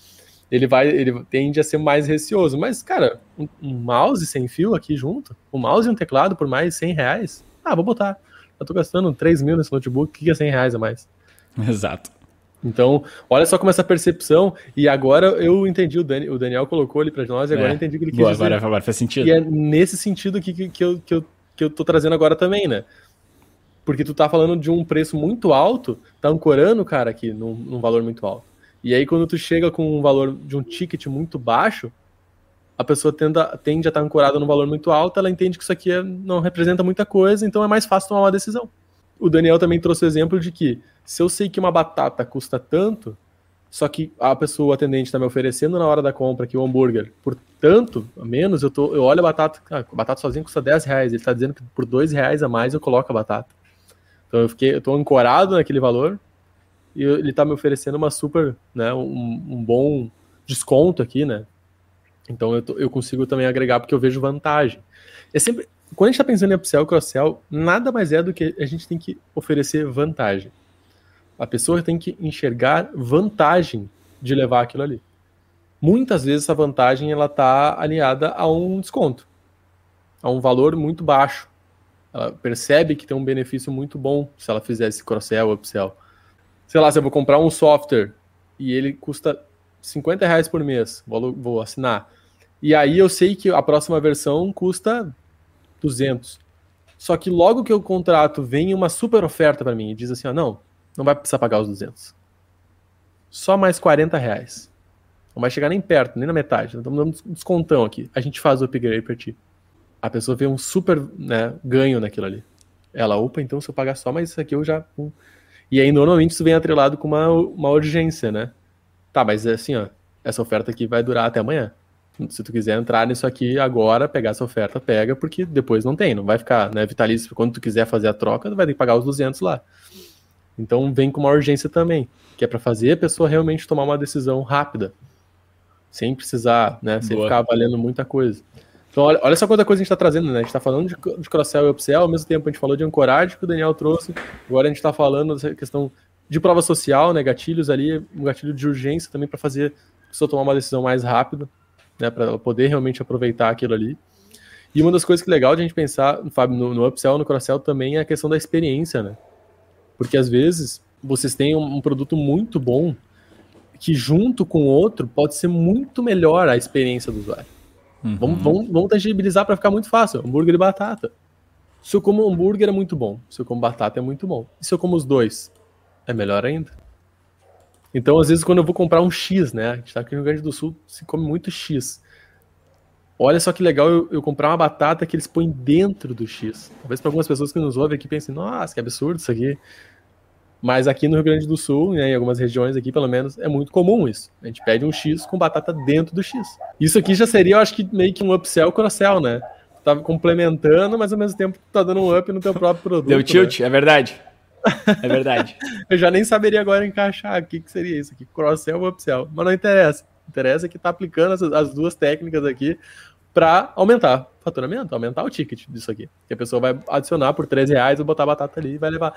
ele vai. Ele tende a ser mais receoso. Mas, cara, um, um mouse sem fio aqui junto, um mouse e um teclado por mais 100 reais. Ah, vou botar. Eu tô gastando 3 mil nesse notebook, o que é 100 reais a mais? Exato. Então, olha só como essa percepção, e agora eu entendi, o, Dani, o Daniel colocou ali para nós, e agora é. eu entendi o que ele quis Boa, dizer. Agora, agora faz sentido. E é nesse sentido que, que, que, eu, que eu que eu tô trazendo agora também, né? Porque tu tá falando de um preço muito alto, tá ancorando, cara, aqui num, num valor muito alto. E aí, quando tu chega com um valor de um ticket muito baixo, a pessoa tenda, tende a estar tá ancorada num valor muito alto, ela entende que isso aqui é, não representa muita coisa, então é mais fácil tomar uma decisão. O Daniel também trouxe o exemplo de que se eu sei que uma batata custa tanto, só que a pessoa, atendente, está me oferecendo na hora da compra aqui o hambúrguer por tanto a menos, eu, tô, eu olho a batata, ah, a batata sozinha custa 10 reais, ele está dizendo que por 2 reais a mais eu coloco a batata. Então eu fiquei, eu tô ancorado naquele valor e ele está me oferecendo uma super, né, um, um, bom desconto aqui, né? Então eu, eu consigo também agregar porque eu vejo vantagem. É sempre, quando a gente está pensando em upsell, cross-sell, nada mais é do que a gente tem que oferecer vantagem. A pessoa tem que enxergar vantagem de levar aquilo ali. Muitas vezes essa vantagem ela está alinhada a um desconto, a um valor muito baixo. Ela percebe que tem um benefício muito bom se ela fizer esse cross-sell, upsell. Sei lá, se eu vou comprar um software e ele custa 50 reais por mês, vou assinar. E aí eu sei que a próxima versão custa 200. Só que logo que eu contrato, vem uma super oferta para mim e diz assim: ah, não, não vai precisar pagar os 200. Só mais 40 reais. Não vai chegar nem perto, nem na metade. Estamos dando um descontão aqui. A gente faz o upgrade para ti. A pessoa vê um super né, ganho naquilo ali. Ela, opa, então se eu pagar só mais isso aqui, eu já. E aí, normalmente, isso vem atrelado com uma, uma urgência, né? Tá, mas é assim, ó. Essa oferta aqui vai durar até amanhã. Se tu quiser entrar nisso aqui agora, pegar essa oferta, pega, porque depois não tem. Não vai ficar né, vitalício. Quando tu quiser fazer a troca, tu vai ter que pagar os 200 lá. Então vem com uma urgência também, que é para fazer a pessoa realmente tomar uma decisão rápida, sem precisar, né, sem Boa. ficar avaliando muita coisa. Então olha, olha só quanta coisa a gente está trazendo, né? A gente está falando de, de cross-sell e upsell, ao mesmo tempo a gente falou de ancoragem que o Daniel trouxe, agora a gente está falando dessa questão de prova social, né, gatilhos ali, um gatilho de urgência também para fazer a pessoa tomar uma decisão mais rápida, né, para ela poder realmente aproveitar aquilo ali. E uma das coisas que é legal de a gente pensar, Fábio, no, no upsell, no cross-sell também é a questão da experiência, né? Porque às vezes vocês têm um, um produto muito bom que junto com outro pode ser muito melhor a experiência do usuário. Uhum. Vamos, vamos, vamos tangibilizar para ficar muito fácil. Hambúrguer e batata. Se eu como hambúrguer é muito bom, se eu como batata é muito bom. E se eu como os dois, é melhor ainda. Então, às vezes, quando eu vou comprar um X, né? A gente tá aqui no Rio Grande do Sul, se come muito X. Olha só que legal eu, eu, comprar uma batata que eles põem dentro do X. Talvez para algumas pessoas que nos ouvem aqui pensem, nossa, que absurdo isso aqui. Mas aqui no Rio Grande do Sul, né, em algumas regiões aqui pelo menos, é muito comum isso. A gente pede um X com batata dentro do X. Isso aqui já seria, eu acho que meio que um upsell cross-sell, né? Tá complementando, mas ao mesmo tempo tá dando um up no teu próprio produto. Deu tilt, né? é verdade. É verdade. eu já nem saberia agora encaixar o que, que seria isso aqui, cross-sell ou upsell. Mas não interessa. Interessa que tá aplicando as, as duas técnicas aqui para aumentar o faturamento, aumentar o ticket disso aqui. Que a pessoa vai adicionar por 13 reais, vou botar batata ali e vai levar.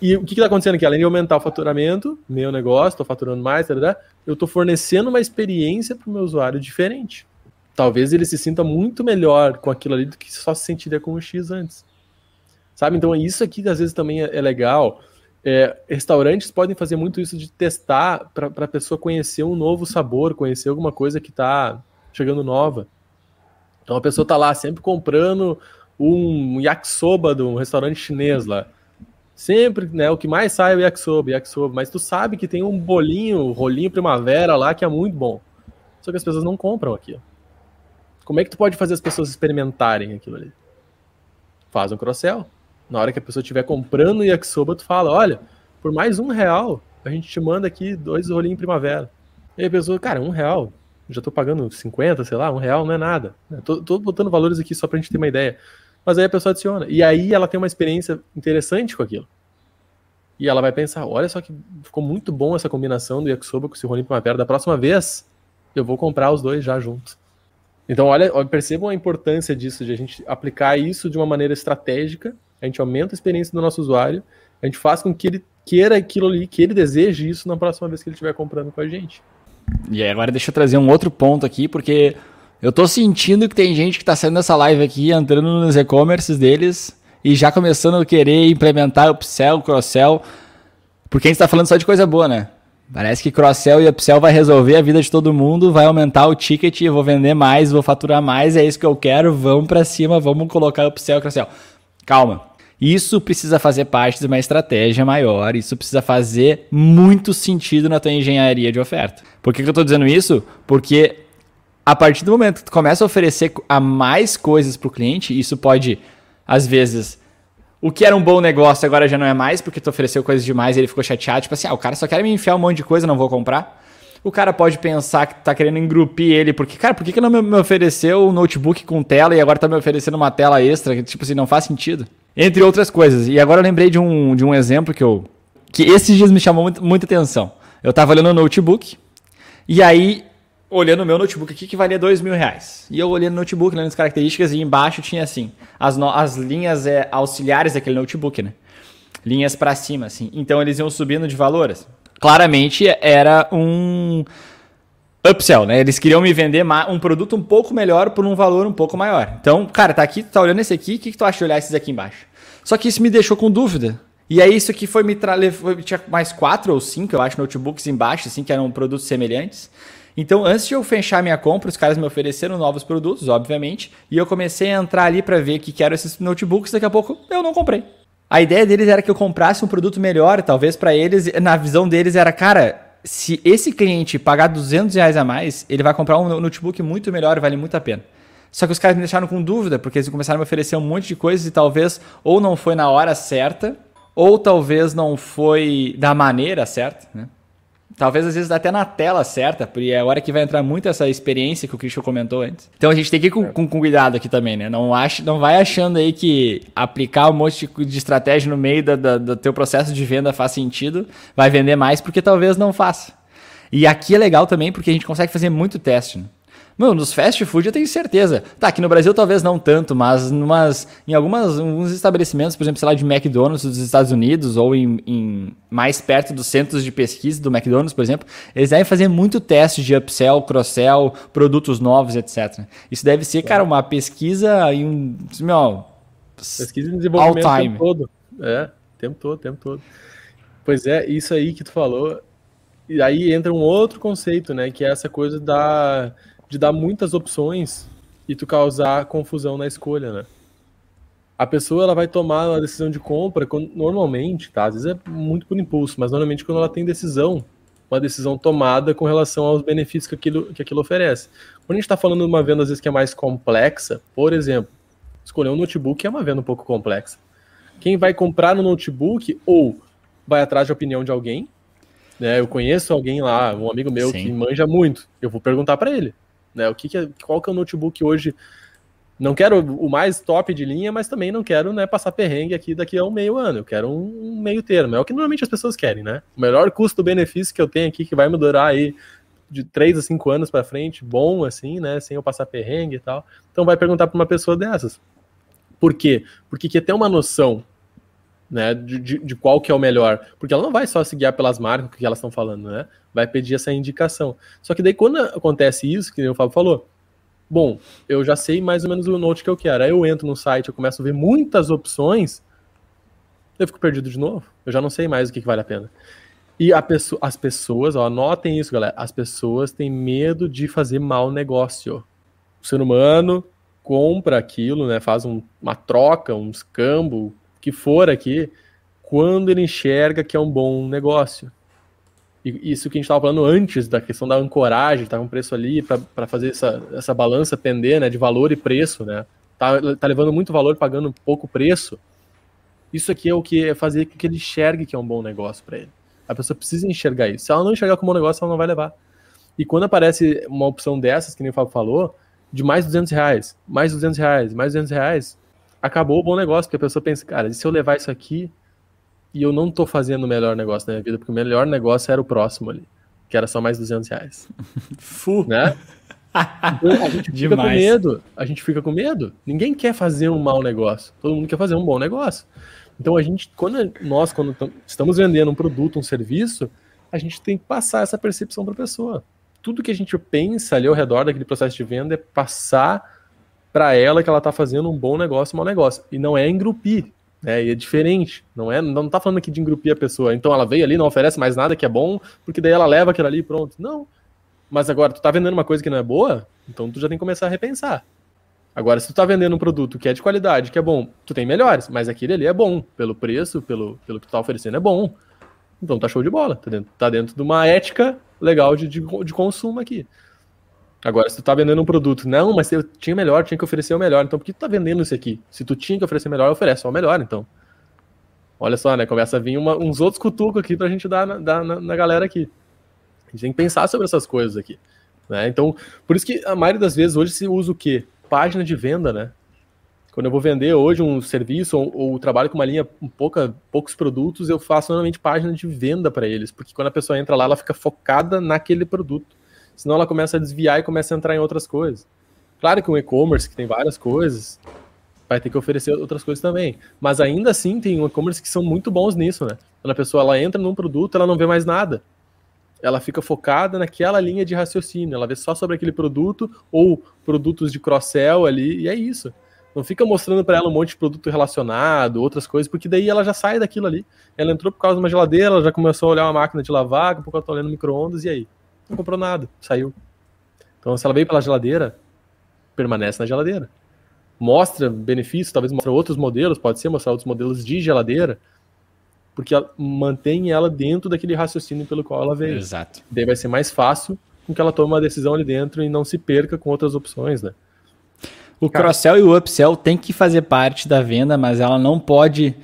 E o que está acontecendo aqui? Além de aumentar o faturamento, meu negócio, estou faturando mais, tá, tá, tá, eu estou fornecendo uma experiência para o meu usuário diferente. Talvez ele se sinta muito melhor com aquilo ali do que só se sentiria com o X antes. Sabe? Então, isso aqui às vezes também é, é legal. É, restaurantes podem fazer muito isso de testar para a pessoa conhecer um novo sabor, conhecer alguma coisa que está chegando nova. Então a pessoa está lá sempre comprando um yakisoba de um restaurante chinês lá. Sempre, né, o que mais sai é o yakisoba, yakisoba, mas tu sabe que tem um bolinho, rolinho primavera lá que é muito bom. Só que as pessoas não compram aquilo. Como é que tu pode fazer as pessoas experimentarem aquilo ali? Faz um cross-sell. Na hora que a pessoa estiver comprando yakisoba, tu fala, olha, por mais um real, a gente te manda aqui dois rolinhos primavera. E a pessoa, cara, um real, já tô pagando 50, sei lá, um real não é nada. Tô, tô botando valores aqui só pra gente ter uma ideia. Mas aí a pessoa adiciona. E aí ela tem uma experiência interessante com aquilo. E ela vai pensar: olha só que ficou muito bom essa combinação do yakisoba com esse rolinho primavera. Da próxima vez, eu vou comprar os dois já juntos. Então, olha, percebam a importância disso, de a gente aplicar isso de uma maneira estratégica. A gente aumenta a experiência do nosso usuário, a gente faz com que ele queira aquilo ali, que ele deseje isso na próxima vez que ele estiver comprando com a gente. E agora deixa eu trazer um outro ponto aqui, porque eu tô sentindo que tem gente que tá saindo dessa live aqui, entrando nos e-commerces deles e já começando a querer implementar upsell, cross-sell, porque a gente tá falando só de coisa boa, né? Parece que cross-sell e upsell vai resolver a vida de todo mundo, vai aumentar o ticket, eu vou vender mais, vou faturar mais, é isso que eu quero, vamos para cima, vamos colocar upsell cross-sell. Calma. Isso precisa fazer parte de uma estratégia maior, isso precisa fazer muito sentido na tua engenharia de oferta. Por que, que eu estou dizendo isso? Porque a partir do momento que tu começa a oferecer a mais coisas para o cliente, isso pode, às vezes, o que era um bom negócio agora já não é mais, porque tu ofereceu coisas demais e ele ficou chateado, tipo assim, ah, o cara só quer me enfiar um monte de coisa, não vou comprar. O cara pode pensar que tá querendo engrupir ele, porque, cara, por que, que não me ofereceu um notebook com tela e agora tá me oferecendo uma tela extra? Tipo assim, não faz sentido. Entre outras coisas. E agora eu lembrei de um, de um exemplo que eu. que esses dias me chamou muito, muita atenção. Eu tava olhando o notebook, e aí olhando o meu notebook aqui que valia dois mil reais. E eu olhei no notebook, lendo as características, e embaixo tinha assim, as, no, as linhas é, auxiliares daquele notebook, né? Linhas para cima, assim. Então eles iam subindo de valores. Claramente era um upsell, né? Eles queriam me vender um produto um pouco melhor por um valor um pouco maior. Então, cara, tá aqui, tá olhando esse aqui, o que, que tu acha de olhar esses aqui embaixo? Só que isso me deixou com dúvida. E aí isso aqui foi me trazer, tinha mais quatro ou cinco, eu acho, notebooks embaixo, assim, que eram produtos semelhantes. Então, antes de eu fechar minha compra, os caras me ofereceram novos produtos, obviamente, e eu comecei a entrar ali para ver que, que eram esses notebooks. Daqui a pouco eu não comprei. A ideia deles era que eu comprasse um produto melhor, talvez para eles, na visão deles era, cara, se esse cliente pagar 200 reais a mais, ele vai comprar um notebook muito melhor vale muito a pena. Só que os caras me deixaram com dúvida, porque eles começaram a me oferecer um monte de coisas e talvez ou não foi na hora certa, ou talvez não foi da maneira certa, né? Talvez às vezes até na tela certa, porque é a hora que vai entrar muito essa experiência que o Christian comentou antes. Então a gente tem que ir com, com, cuidado aqui também, né? Não, ache, não vai achando aí que aplicar um monte de, de estratégia no meio da, da, do teu processo de venda faz sentido, vai vender mais, porque talvez não faça. E aqui é legal também porque a gente consegue fazer muito teste. Né? Mano, nos fast food eu tenho certeza. Tá, aqui no Brasil talvez não tanto, mas numas, em algumas, alguns estabelecimentos, por exemplo, sei lá, de McDonald's dos Estados Unidos ou em, em, mais perto dos centros de pesquisa do McDonald's, por exemplo, eles devem fazer muito teste de upsell, cross-sell, produtos novos, etc. Isso deve ser, cara, uma pesquisa e um. Meu, pesquisa e desenvolvimento o tempo todo. É, tempo todo, tempo todo. Pois é, isso aí que tu falou. E aí entra um outro conceito, né? Que é essa coisa da de dar muitas opções e tu causar confusão na escolha, né? a pessoa ela vai tomar uma decisão de compra quando, normalmente, tá? Às vezes é muito por impulso, mas normalmente quando ela tem decisão, uma decisão tomada com relação aos benefícios que aquilo, que aquilo oferece. Quando a gente está falando de uma venda às vezes que é mais complexa, por exemplo, escolher um notebook é uma venda um pouco complexa. Quem vai comprar no notebook ou vai atrás de opinião de alguém, né? Eu conheço alguém lá, um amigo meu Sim. que manja muito, eu vou perguntar para ele, né? O que, que é, qual que é o notebook hoje não quero o mais top de linha, mas também não quero né, passar perrengue aqui daqui a um meio ano. Eu quero um meio termo. É o que normalmente as pessoas querem, né? O melhor custo-benefício que eu tenho aqui, que vai me durar aí de 3 a 5 anos para frente, bom assim, né? Sem eu passar perrengue e tal. Então vai perguntar para uma pessoa dessas. Por quê? Porque quer ter uma noção né, de, de, de, qual que é o melhor. Porque ela não vai só se guiar pelas marcas que elas estão falando, né? Vai pedir essa indicação. Só que daí quando acontece isso, que o Fábio falou, bom, eu já sei mais ou menos o note que eu quero. Aí eu entro no site, eu começo a ver muitas opções, eu fico perdido de novo. Eu já não sei mais o que, que vale a pena. E a pessoa, as pessoas, ó, anotem isso, galera. As pessoas têm medo de fazer mau negócio. O ser humano compra aquilo, né? Faz um, uma troca, um escambo, que for aqui, quando ele enxerga que é um bom negócio. E isso que a gente estava falando antes, da questão da ancoragem, tá com um preço ali para fazer essa, essa balança pender né, de valor e preço, né? Tá, tá levando muito valor pagando pouco preço. Isso aqui é o que é fazer com que ele enxergue que é um bom negócio para ele. A pessoa precisa enxergar isso. Se ela não enxergar como um negócio, ela não vai levar. E quando aparece uma opção dessas, que nem o Fábio falou, de mais 200 reais, mais 200 reais, mais 200 reais, acabou o bom negócio, porque a pessoa pensa, cara, e se eu levar isso aqui, e eu não tô fazendo o melhor negócio da minha vida, porque o melhor negócio era o próximo ali, que era só mais 200 reais. Fu. Né? Então, a gente fica Demais. com medo. A gente fica com medo. Ninguém quer fazer um mau negócio. Todo mundo quer fazer um bom negócio. Então a gente, quando nós, quando estamos vendendo um produto, um serviço, a gente tem que passar essa percepção para a pessoa. Tudo que a gente pensa ali ao redor daquele processo de venda é passar para ela que ela está fazendo um bom negócio, um mau negócio. E não é engrupir. É, e é diferente, não é? Não tá falando aqui de engrupir a pessoa. Então ela veio ali, não oferece mais nada que é bom, porque daí ela leva aquilo ali e pronto. Não. Mas agora, tu tá vendendo uma coisa que não é boa, então tu já tem que começar a repensar. Agora, se tu tá vendendo um produto que é de qualidade, que é bom, tu tem melhores, mas aquele ali é bom. Pelo preço, pelo, pelo que tu tá oferecendo, é bom. Então tá show de bola. Tá dentro, tá dentro de uma ética legal de, de, de consumo aqui. Agora, se tu tá vendendo um produto, não, mas eu tinha melhor, tinha que oferecer o melhor. Então, por que tu tá vendendo isso aqui? Se tu tinha que oferecer melhor, oferece o melhor, então. Olha só, né? Começa a vir uma, uns outros cutucos aqui pra gente dar, na, dar na, na, galera aqui. A gente tem que pensar sobre essas coisas aqui. Né? Então, por isso que a maioria das vezes hoje se usa o quê? Página de venda, né? Quando eu vou vender hoje um serviço ou, ou trabalho com uma linha com pouca, poucos produtos, eu faço normalmente página de venda para eles, porque quando a pessoa entra lá, ela fica focada naquele produto senão ela começa a desviar e começa a entrar em outras coisas. Claro que o e-commerce, que tem várias coisas, vai ter que oferecer outras coisas também. Mas ainda assim tem e-commerce que são muito bons nisso, né? Quando a pessoa ela entra num produto, ela não vê mais nada. Ela fica focada naquela linha de raciocínio, ela vê só sobre aquele produto ou produtos de cross-sell ali, e é isso. Não fica mostrando para ela um monte de produto relacionado, outras coisas, porque daí ela já sai daquilo ali. Ela entrou por causa de uma geladeira, ela já começou a olhar uma máquina de lavar, daqui a pouco ela tá olhando micro-ondas, e aí? Não comprou nada, saiu. Então, se ela veio pela geladeira, permanece na geladeira. Mostra benefícios, talvez mostre outros modelos, pode ser mostrar outros modelos de geladeira, porque ela mantém ela dentro daquele raciocínio pelo qual ela veio. Exato. Daí vai ser mais fácil com que ela tome uma decisão ali dentro e não se perca com outras opções, né? O cross-sell e o upsell tem que fazer parte da venda, mas ela não pode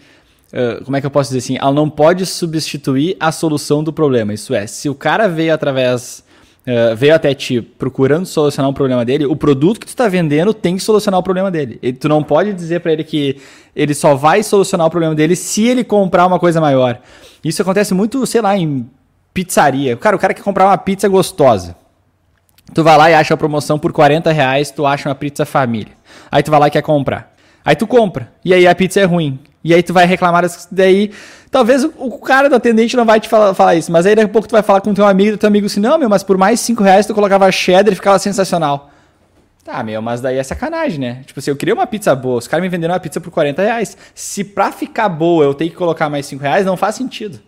Uh, como é que eu posso dizer assim? Ela não pode substituir a solução do problema. Isso é, se o cara veio através. Uh, veio até ti procurando solucionar um problema dele, o produto que tu está vendendo tem que solucionar o problema dele. E tu não pode dizer para ele que ele só vai solucionar o problema dele se ele comprar uma coisa maior. Isso acontece muito, sei lá, em pizzaria. Cara, o cara quer comprar uma pizza gostosa. Tu vai lá e acha a promoção por 40 reais, tu acha uma pizza família. Aí tu vai lá e quer comprar. Aí tu compra. E aí a pizza é ruim. E aí tu vai reclamar, daí talvez o, cara do atendente não vai te falar, falar, isso, mas aí daqui a pouco tu vai falar com teu amigo, teu amigo assim, não, meu, mas por mais 5 reais tu colocava cheddar e ficava sensacional. Tá, meu, mas daí é sacanagem, né? Tipo assim, eu queria uma pizza boa, os caras me venderam uma pizza por 40 reais. Se pra ficar boa eu tenho que colocar mais 5 reais, não faz sentido.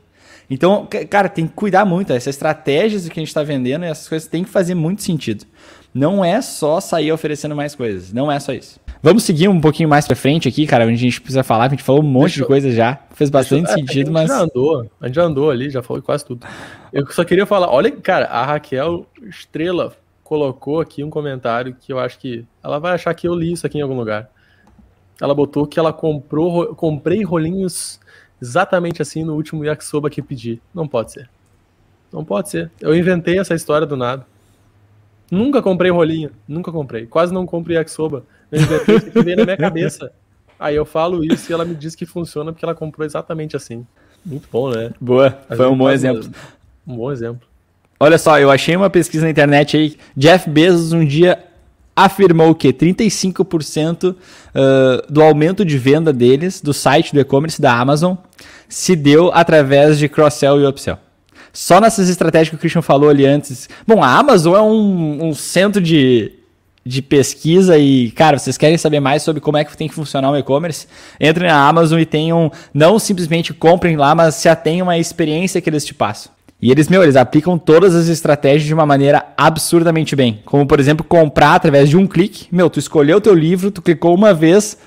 Então, cara, tem que cuidar muito. Essas estratégias que a gente está vendendo, essas coisas tem que fazer muito sentido. Não é só sair oferecendo mais coisas. Não é só isso. Vamos seguir um pouquinho mais pra frente aqui, cara, onde a gente precisa falar, a gente falou um monte deixa de coisa já, fez bastante eu, sentido, mas... A gente já andou, a gente já andou ali, já falou quase tudo. Eu só queria falar, olha, cara, a Raquel Estrela colocou aqui um comentário que eu acho que ela vai achar que eu li isso aqui em algum lugar. Ela botou que ela comprou, comprei rolinhos exatamente assim no último yakisoba que pedi. Não pode ser. Não pode ser. Eu inventei essa história do nada. Nunca comprei rolinho, nunca comprei. Quase não compro yakisoba. Isso que veio na minha cabeça. Aí eu falo isso e ela me diz que funciona porque ela comprou exatamente assim. Muito bom, né? Boa, foi um bom exemplo. Um bom exemplo. Olha só, eu achei uma pesquisa na internet aí. Jeff Bezos um dia afirmou que 35% uh, do aumento de venda deles, do site do e-commerce da Amazon, se deu através de cross-sell e upsell. Só nessas estratégias que o Christian falou ali antes. Bom, a Amazon é um, um centro de, de pesquisa e, cara, vocês querem saber mais sobre como é que tem que funcionar o e-commerce? Entrem na Amazon e tenham, não simplesmente comprem lá, mas se atenham à experiência que eles te passam. E eles, meu, eles aplicam todas as estratégias de uma maneira absurdamente bem. Como, por exemplo, comprar através de um clique. Meu, tu escolheu o teu livro, tu clicou uma vez,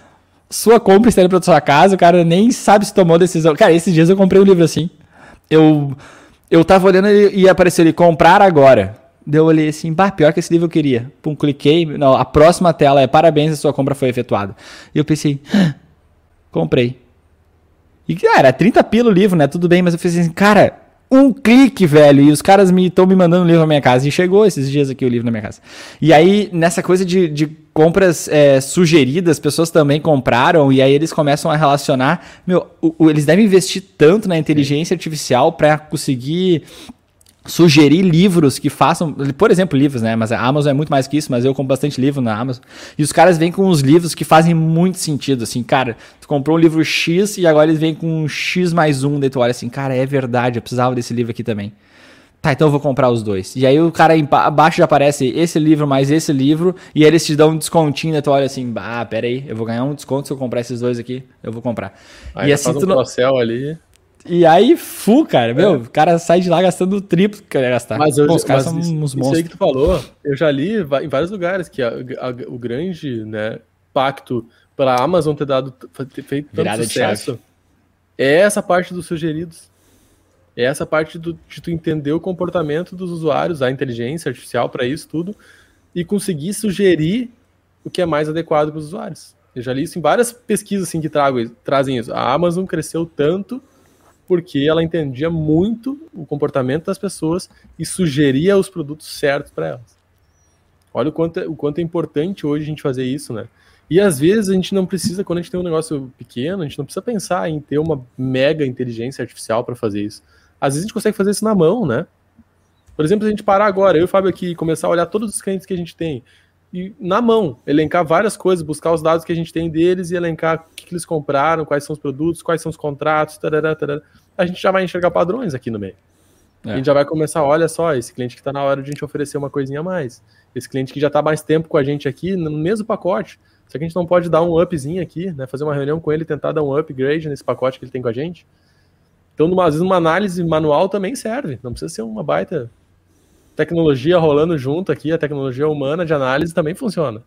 sua compra está indo para sua casa, o cara nem sabe se tomou decisão. Cara, esses dias eu comprei um livro assim. Eu eu tava olhando e apareceu ali, comprar agora. Daí eu olhei assim, bah, pior que esse livro eu queria. Pum, cliquei, não, a próxima tela é parabéns, a sua compra foi efetuada. E eu pensei, ah, comprei. E, cara, era 30 pila o livro, né? Tudo bem, mas eu pensei assim, cara, um clique, velho, e os caras me estão me mandando um livro na minha casa. E chegou esses dias aqui o livro na minha casa. E aí, nessa coisa de, de compras é, sugeridas, pessoas também compraram, e aí eles começam a relacionar. Meu, o, o, eles devem investir tanto na inteligência artificial para conseguir sugerir livros que façam, por exemplo, livros, né? Mas a Amazon é muito mais que isso, mas eu compro bastante livro na Amazon. E os caras vêm com uns livros que fazem muito sentido, assim, cara, tu comprou um livro X e agora eles vêm com um X mais um, daí tu olha assim, cara, é verdade, eu precisava desse livro aqui também. Tá, então eu vou comprar os dois. E aí o cara abaixo já aparece esse livro mais esse livro, e eles te dão um descontinho, daí tu olha assim, ah, pera aí, eu vou ganhar um desconto se eu comprar esses dois aqui, eu vou comprar. Aí e assim faz um tu não... ali. E aí, fu, cara, meu, é. o cara sai de lá gastando o triplo que quer gastar. Mas eu, Bom, os caras são uns monstros. Isso aí que tu falou, eu já li em vários lugares que a, a, o grande né, pacto para a Amazon ter dado ter feito tanto Virada sucesso é essa parte dos sugeridos. É essa parte do, de tu entender o comportamento dos usuários, a inteligência artificial para isso tudo, e conseguir sugerir o que é mais adequado para os usuários. Eu já li isso em várias pesquisas assim, que trago, trazem isso. A Amazon cresceu tanto porque ela entendia muito o comportamento das pessoas e sugeria os produtos certos para elas. Olha o quanto, é, o quanto é importante hoje a gente fazer isso, né? E às vezes a gente não precisa, quando a gente tem um negócio pequeno, a gente não precisa pensar em ter uma mega inteligência artificial para fazer isso. Às vezes a gente consegue fazer isso na mão, né? Por exemplo, se a gente parar agora, eu e o Fábio aqui, começar a olhar todos os clientes que a gente tem, e na mão, elencar várias coisas, buscar os dados que a gente tem deles e elencar o que, que eles compraram, quais são os produtos, quais são os contratos, tarará, tarará. a gente já vai enxergar padrões aqui no meio. É. A gente já vai começar, olha só, esse cliente que está na hora de a gente oferecer uma coisinha a mais. Esse cliente que já está mais tempo com a gente aqui, no mesmo pacote. Será que a gente não pode dar um upzinho aqui, né? Fazer uma reunião com ele, tentar dar um upgrade nesse pacote que ele tem com a gente? Então, numa, às vezes, uma análise manual também serve. Não precisa ser uma baita tecnologia rolando junto aqui, a tecnologia humana de análise também funciona.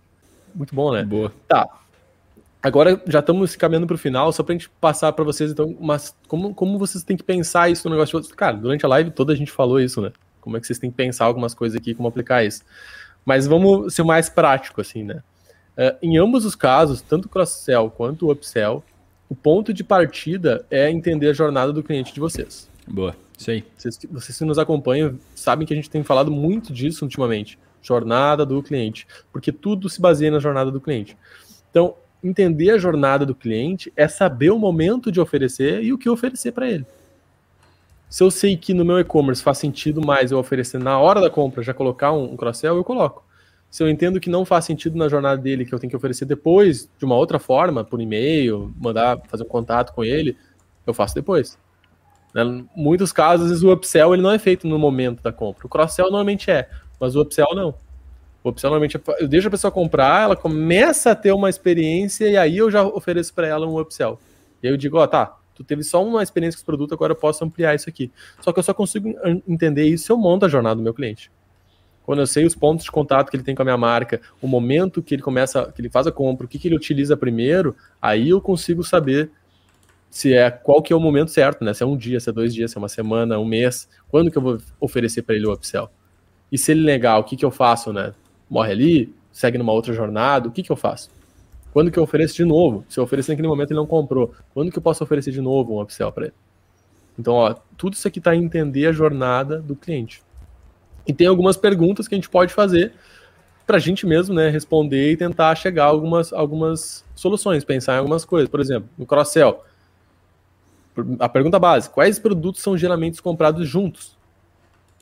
Muito bom, né? Boa. Tá. Agora já estamos caminhando para o final, só para a gente passar para vocês, então, mas como, como vocês têm que pensar isso no negócio de Cara, durante a live toda a gente falou isso, né? Como é que vocês têm que pensar algumas coisas aqui, como aplicar isso. Mas vamos ser mais prático, assim, né? Uh, em ambos os casos, tanto o cross-sell quanto o upsell, o ponto de partida é entender a jornada do cliente de vocês. Boa. Isso aí. Vocês, vocês que nos acompanham sabem que a gente tem falado muito disso ultimamente. Jornada do cliente. Porque tudo se baseia na jornada do cliente. Então, entender a jornada do cliente é saber o momento de oferecer e o que oferecer para ele. Se eu sei que no meu e-commerce faz sentido mais eu oferecer na hora da compra, já colocar um, cross-sell, eu coloco. Se eu entendo que não faz sentido na jornada dele, que eu tenho que oferecer depois, de uma outra forma, por e-mail, mandar fazer um contato com ele, eu faço depois. Né? Muitos casos, o upsell ele não é feito no momento da compra. O cross-sell normalmente é, mas o upsell não. O upsell normalmente é, eu deixo a pessoa comprar, ela começa a ter uma experiência e aí eu já ofereço para ela um upsell. E aí eu digo, ó, oh, tá, tu teve só uma experiência com esse produto, agora eu posso ampliar isso aqui. Só que eu só consigo entender isso se eu monto a jornada do meu cliente. quando eu sei os pontos de contato que ele tem com a minha marca, o momento que ele começa, que ele faz a compra, o que, que ele utiliza primeiro, aí eu consigo saber se é qual que é o momento certo, né? Se é um dia, se é dois dias, se é uma semana, um mês, quando que eu vou oferecer para ele o upsell? E se ele negar, o que que eu faço, né? Morre ali, segue numa outra jornada, o que que eu faço? Quando que eu ofereço de novo? Se eu oferecer naquele momento ele não comprou, quando que eu posso oferecer de novo um upsell para ele? Então, ó, tudo isso aqui está em entender a jornada do cliente. E tem algumas perguntas que a gente pode fazer para a gente mesmo, né, responder e tentar chegar a algumas, algumas soluções, pensar em algumas coisas. Por exemplo, no cross-sell, a pergunta básica: quais produtos são geralmente comprados juntos?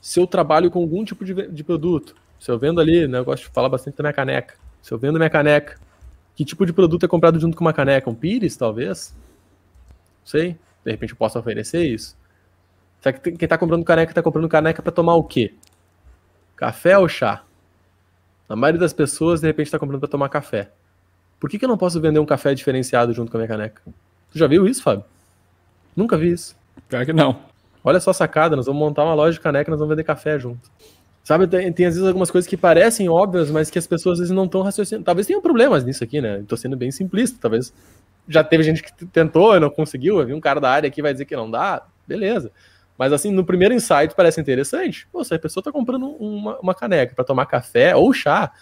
Se eu trabalho com algum tipo de, de produto, se eu vendo ali, né, eu gosto de falar bastante da minha caneca. Se eu vendo minha caneca, que tipo de produto é comprado junto com uma caneca? Um pires, talvez? Não sei. De repente eu posso oferecer isso. Será que quem está comprando caneca está comprando caneca para tomar o quê? Café ou chá? A maioria das pessoas, de repente, está comprando para tomar café. Por que, que eu não posso vender um café diferenciado junto com a minha caneca? Tu já viu isso, Fábio? Nunca vi isso. Pior que não. Olha só a sacada, nós vamos montar uma loja de caneca e nós vamos vender café junto. Sabe, tem, tem, às vezes algumas coisas que parecem óbvias, mas que as pessoas às vezes não estão raciocinando. Talvez tenham problemas nisso aqui, né? Estou sendo bem simplista. Talvez já teve gente que tentou e não conseguiu. Vi um cara da área aqui vai dizer que não dá. Beleza. Mas assim, no primeiro insight parece interessante. Pô, se a pessoa está comprando uma, uma caneca para tomar café ou chá,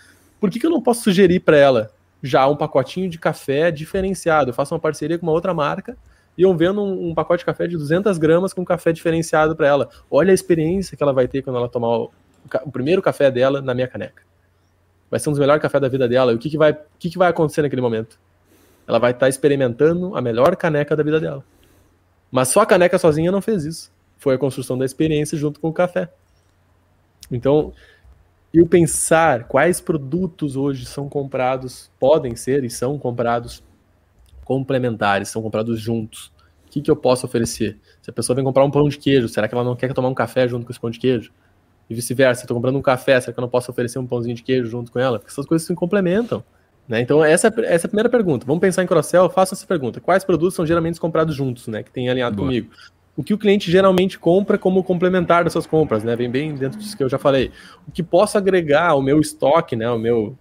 por que, que eu não posso sugerir para ela já um pacotinho de café diferenciado? Eu faço uma parceria com uma outra marca eu vendo um, um, pacote de café de 200 gramas com café diferenciado para ela. Olha a experiência que ela vai ter quando ela tomar o, o, primeiro café dela na minha caneca. Vai ser um dos melhores cafés da vida dela. E o que, que, vai, o que, que vai acontecer naquele momento? Ela vai estar tá experimentando a melhor caneca da vida dela. Mas só a caneca sozinha não fez isso. Foi a construção da experiência junto com o café. Então, eu pensar quais produtos hoje são comprados, podem ser e são comprados complementares, são comprados juntos. O que, que eu posso oferecer? Se a pessoa vem comprar um pão de queijo, será que ela não quer tomar um café junto com esse pão de queijo? E vice-versa, estou comprando um café, será que eu não posso oferecer um pãozinho de queijo junto com ela? Porque essas coisas se complementam. Né? Então, essa, essa é a primeira pergunta. Vamos pensar em cross-sell, faça essa pergunta. Quais produtos são geralmente comprados juntos, né? Que tem alinhado Boa. comigo? O que o cliente geralmente compra como complementar das suas compras, né? Vem bem dentro disso que eu já falei. O que posso agregar ao meu estoque, né? O meu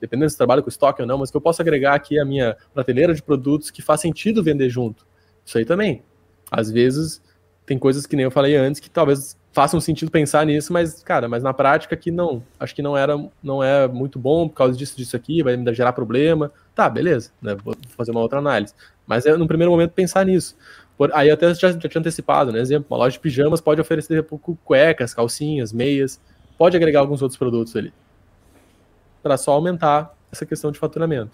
dependendo se trabalho com estoque ou não, mas que eu posso agregar aqui a minha prateleira de produtos que faz sentido vender junto. Isso aí também. Às vezes tem coisas que nem eu falei antes que talvez façam sentido pensar nisso, mas cara, mas na prática aqui não. Acho que não era não é muito bom por causa disso disso aqui, vai me gerar problema. Tá, beleza, né? Vou fazer uma outra análise. Mas é no primeiro momento pensar nisso. Por, aí até já, já tinha antecipado, né? Exemplo, uma loja de pijamas pode oferecer cuecas, calcinhas, meias, pode agregar alguns outros produtos ali para só aumentar essa questão de faturamento.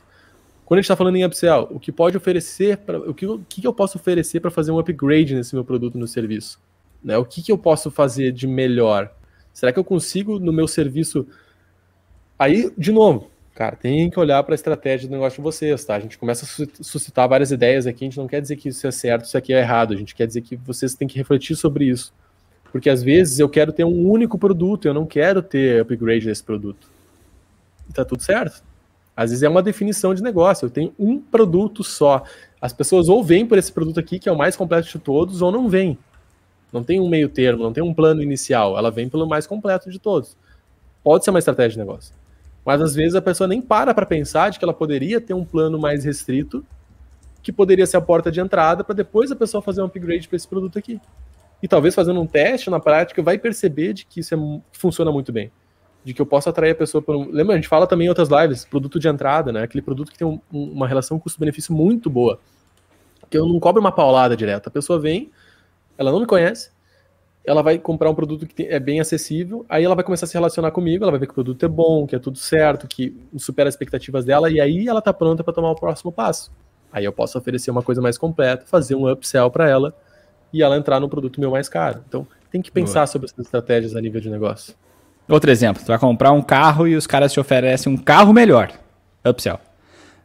Quando a gente está falando em upsell, o que pode oferecer, pra, o, que, o que eu posso oferecer para fazer um upgrade nesse meu produto, no serviço? Né? O que, que eu posso fazer de melhor? Será que eu consigo no meu serviço? Aí, de novo, cara, tem que olhar para a estratégia do negócio de vocês, tá? A gente começa a suscitar várias ideias aqui, a gente não quer dizer que isso é certo, isso aqui é errado, a gente quer dizer que vocês têm que refletir sobre isso. Porque às vezes eu quero ter um único produto, eu não quero ter upgrade desse produto tá tudo certo. Às vezes é uma definição de negócio. Eu tenho um produto só. As pessoas ou vêm por esse produto aqui, que é o mais completo de todos, ou não vêm. Não tem um meio termo, não tem um plano inicial. Ela vem pelo mais completo de todos. Pode ser uma estratégia de negócio. Mas às vezes a pessoa nem para para pensar de que ela poderia ter um plano mais restrito, que poderia ser a porta de entrada, para depois a pessoa fazer um upgrade para esse produto aqui. E talvez fazendo um teste na prática vai perceber de que isso é, funciona muito bem de que eu posso atrair a pessoa por um... Lembra, a gente fala também em outras lives, produto de entrada, né? Aquele produto que tem um, uma relação custo-benefício muito boa. Que eu não cobro uma paulada direta. A pessoa vem, ela não me conhece, ela vai comprar um produto que é bem acessível, aí ela vai começar a se relacionar comigo, ela vai ver que o produto é bom, que é tudo certo, que supera as expectativas dela, e aí ela tá pronta para tomar o próximo passo. Aí eu posso oferecer uma coisa mais completa, fazer um upsell para ela e ela entrar no produto meu mais caro. Então, tem que pensar Boa. sobre essas estratégias a nível de negócio. Outro exemplo, tu vai comprar um carro e os caras te oferecem um carro melhor. Upsell.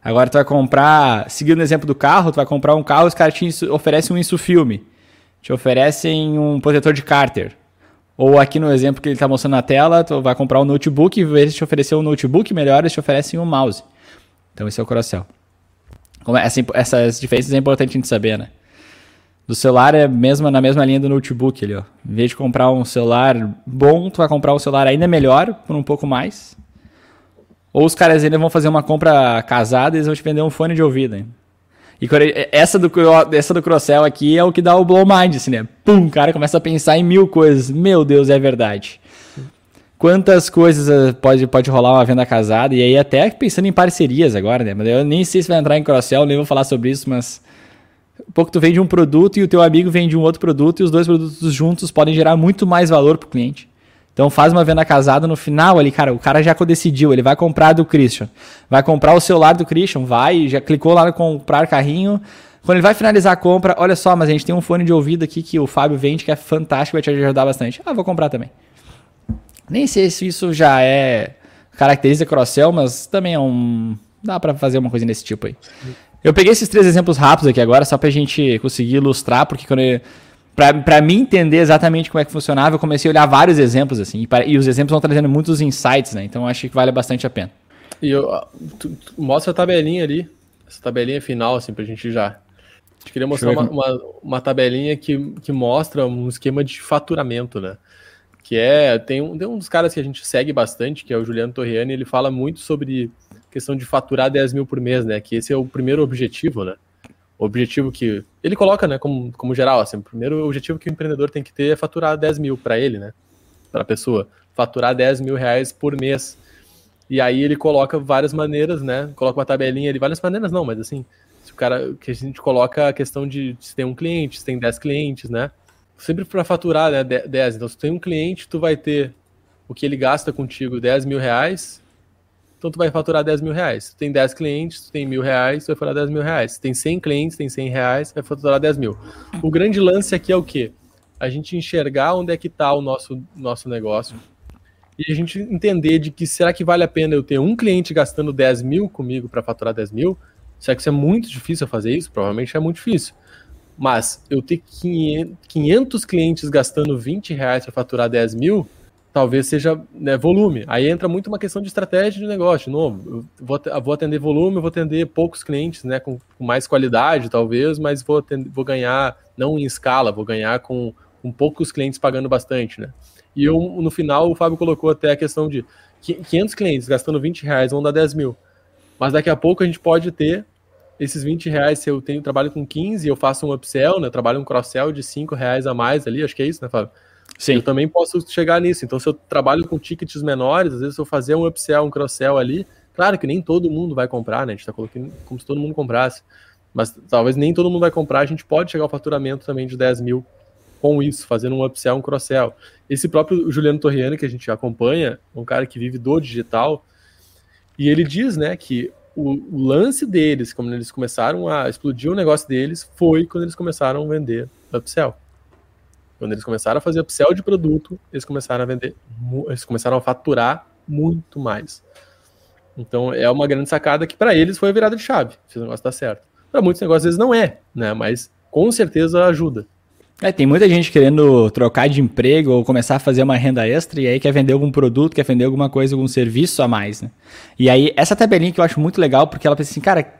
Agora tu vai comprar, seguindo o exemplo do carro, tu vai comprar um carro e os caras te oferecem um insufilme. Te oferecem um protetor de cárter. Ou aqui no exemplo que ele está mostrando na tela, tu vai comprar um notebook e de te oferecer um notebook melhor, eles te oferecem um mouse. Então esse é o cross-sell. É, essas diferenças é importante a gente saber, né? Do celular é mesmo, na mesma linha do notebook ali, ó. Em vez de comprar um celular bom, tu vai comprar um celular ainda melhor, por um pouco mais. Ou os caras ainda vão fazer uma compra casada e eles vão te vender um fone de ouvido, hein? E essa do, essa do Crossell aqui é o que dá o blow mind, assim, né? Pum, o cara começa a pensar em mil coisas. Meu Deus, é verdade. Quantas coisas eh, pode, pode rolar uma venda casada? E aí até pensando em parcerias agora, né? Mas eu nem sei se vai entrar em Crossell, nem vou falar sobre isso, mas... Pouco tu vende um produto e o teu amigo vende um outro produto e os dois produtos juntos podem gerar muito mais valor para o cliente. Então faz uma venda casada no final ali, cara, o cara já decidiu, ele vai comprar do Christian. Vai comprar o celular do Christian, vai, já clicou lá no comprar carrinho. Quando ele vai finalizar a compra, olha só, mas a gente tem um fone de ouvido aqui que o Fábio vende que é fantástico, vai te ajudar bastante. Ah, vou comprar também. Nem sei se isso já é caracteriza Crossell, mas também é um dá para fazer uma coisa desse tipo aí. Eu peguei esses três exemplos rápidos aqui agora só pra gente conseguir ilustrar, porque quando eu para mim entender exatamente como é que funcionava, eu comecei a olhar vários exemplos assim, e, pra, e os exemplos vão trazendo muitos insights, né? Então acho que vale bastante a pena. E eu, tu, tu mostra a tabelinha ali, essa tabelinha final, assim, pra gente já. A gente queria mostrar uma, uma, uma, tabelinha que, que mostra um esquema de faturamento, né? Que é. Tem um, tem um dos caras que a gente segue bastante, que é o Juliano Torriani, ele fala muito sobre questão de faturar 10 mil por mês, né? Que esse é o primeiro objetivo, né? o objetivo que ele coloca, né, como, como geral, assim, o primeiro objetivo que o empreendedor tem que ter é faturar 10 mil para ele, né, para a pessoa, faturar 10 mil reais por mês. E aí ele coloca várias maneiras, né, coloca uma tabelinha ali, várias maneiras não, mas assim, se o cara, que a gente coloca a questão de se tem um cliente, se tem 10 clientes, né, sempre para faturar, né, 10, então se tem um cliente, tu vai ter o que ele gasta contigo 10 mil reais, então tu vai faturar 10 mil reais. Se tem 10 clientes, tu tem mil reais, tu vai faturar 10 mil reais. Se tem 100 clientes, tem 100 reais, vai faturar 10 mil. O grande lance aqui é o quê? A gente enxergar onde é que está o nosso, nosso negócio e a gente entender de que será que vale a pena eu ter um cliente gastando 10 mil comigo para faturar 10 mil? Será que isso é muito difícil fazer isso? Provavelmente é muito difícil. Mas eu ter 500 clientes gastando 20 reais para faturar 10 mil, talvez seja né, volume. Aí entra muito uma questão de estratégia de negócio. Eu vou, vou atender volume, vou atender poucos clientes, né, com, com mais qualidade, talvez, mas vou, atender, vou ganhar não em escala, vou ganhar com, com poucos clientes pagando bastante, né. E eu, no final, o Fábio colocou até a questão de 500 clientes gastando 20 reais vão dar 10 mil. Mas daqui a pouco a gente pode ter esses 20 reais, se eu tenho trabalho com 15 eu faço um upsell, né, trabalho um cross-sell de 5 reais a mais ali, acho que é isso, né, Fábio? Sim. Eu também posso chegar nisso. Então, se eu trabalho com tickets menores, às vezes eu fazer um upsell, um cross-sell ali, claro que nem todo mundo vai comprar, né? A gente está colocando como se todo mundo comprasse. Mas talvez nem todo mundo vai comprar, a gente pode chegar ao faturamento também de 10 mil com isso, fazendo um upsell, um cross-sell. Esse próprio Juliano Torriani, que a gente acompanha, um cara que vive do digital, e ele diz, né, que o lance deles, quando eles começaram a explodir o negócio deles, foi quando eles começaram a vender upsell. Quando eles começaram a fazer upsell de produto, eles começaram a vender, eles começaram a faturar muito mais. Então é uma grande sacada que para eles foi a virada de chave, se o negócio está certo. Para muitos negócios às vezes não é, né? Mas com certeza ajuda. É, tem muita gente querendo trocar de emprego ou começar a fazer uma renda extra e aí quer vender algum produto, quer vender alguma coisa, algum serviço a mais, né? E aí, essa tabelinha que eu acho muito legal, porque ela pensa assim, cara,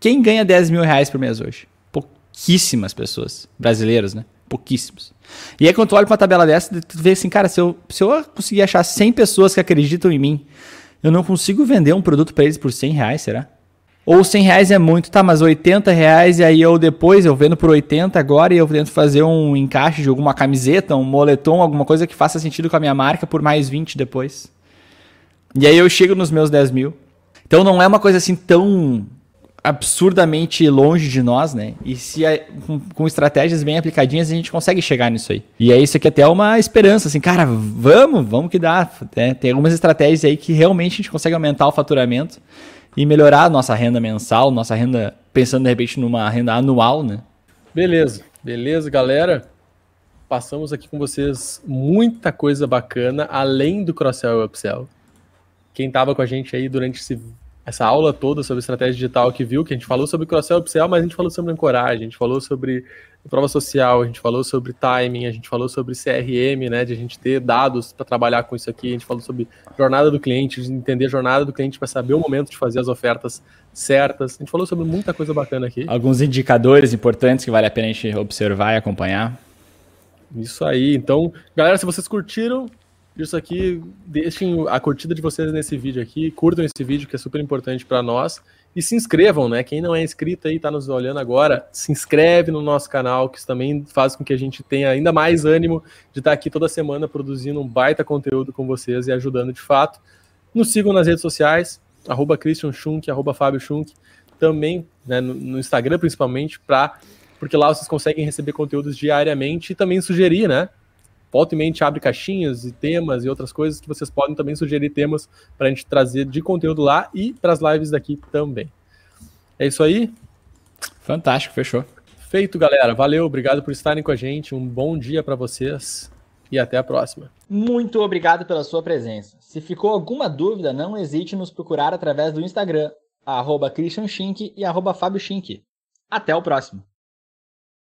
quem ganha 10 mil reais por mês hoje? Pouquíssimas pessoas, brasileiros, né? Pouquíssimos. E aí quando tu olha uma tabela dessa, tu vê assim, cara, se eu, se eu conseguir achar 100 pessoas que acreditam em mim, eu não consigo vender um produto para eles por 100 reais, será? Ou 100 reais é muito, tá, mas 80 reais e aí eu depois, eu vendo por 80 agora e eu tento fazer um encaixe de alguma camiseta, um moletom, alguma coisa que faça sentido com a minha marca por mais 20 depois. E aí eu chego nos meus 10 mil. Então não é uma coisa assim tão absurdamente longe de nós, né? E se com, com, estratégias bem aplicadinhas a gente consegue chegar nisso aí. E é isso aqui até uma esperança, assim, cara, vamos, vamos que dá. Né? Tem algumas estratégias aí que realmente a gente consegue aumentar o faturamento e melhorar a nossa renda mensal, nossa renda, pensando de repente numa renda anual, né? Beleza, beleza, galera. Passamos aqui com vocês muita coisa bacana, além do cross-sell e upsell. Quem estava com a gente aí durante esse essa aula toda sobre estratégia digital que viu, que a gente falou sobre cross-sell upsell, mas a gente falou sobre ancoragem, a gente falou sobre prova social, a gente falou sobre timing, a gente falou sobre CRM, né, de a gente ter dados para trabalhar com isso aqui, a gente falou sobre jornada do cliente, de entender a jornada do cliente para saber o momento de fazer as ofertas certas. A gente falou sobre muita coisa bacana aqui. Alguns indicadores importantes que vale a pena a gente observar e acompanhar. Isso aí. Então, galera, se vocês curtiram isso aqui, deixem a curtida de vocês nesse vídeo aqui, curtam esse vídeo que é super importante para nós e se inscrevam, né? Quem não é inscrito aí, tá nos olhando agora, se inscreve no nosso canal, que isso também faz com que a gente tenha ainda mais ânimo de estar aqui toda semana produzindo um baita conteúdo com vocês e ajudando de fato. Nos sigam nas redes sociais, arroba Christian arroba Fábio Schunk, também né, no, Instagram principalmente, pra, porque lá vocês conseguem receber conteúdos diariamente e também sugerir, né? Volta e mente abre caixinhas e temas e outras coisas que vocês podem também sugerir temas para a gente trazer de conteúdo lá e para as lives daqui também. É isso aí? Fantástico, fechou. Feito, galera. Valeu, obrigado por estarem com a gente. Um bom dia para vocês e até a próxima. Muito obrigado pela sua presença. Se ficou alguma dúvida, não hesite em nos procurar através do Instagram, arroba Christian Schink e arroba Fábio Schink. Até o próximo.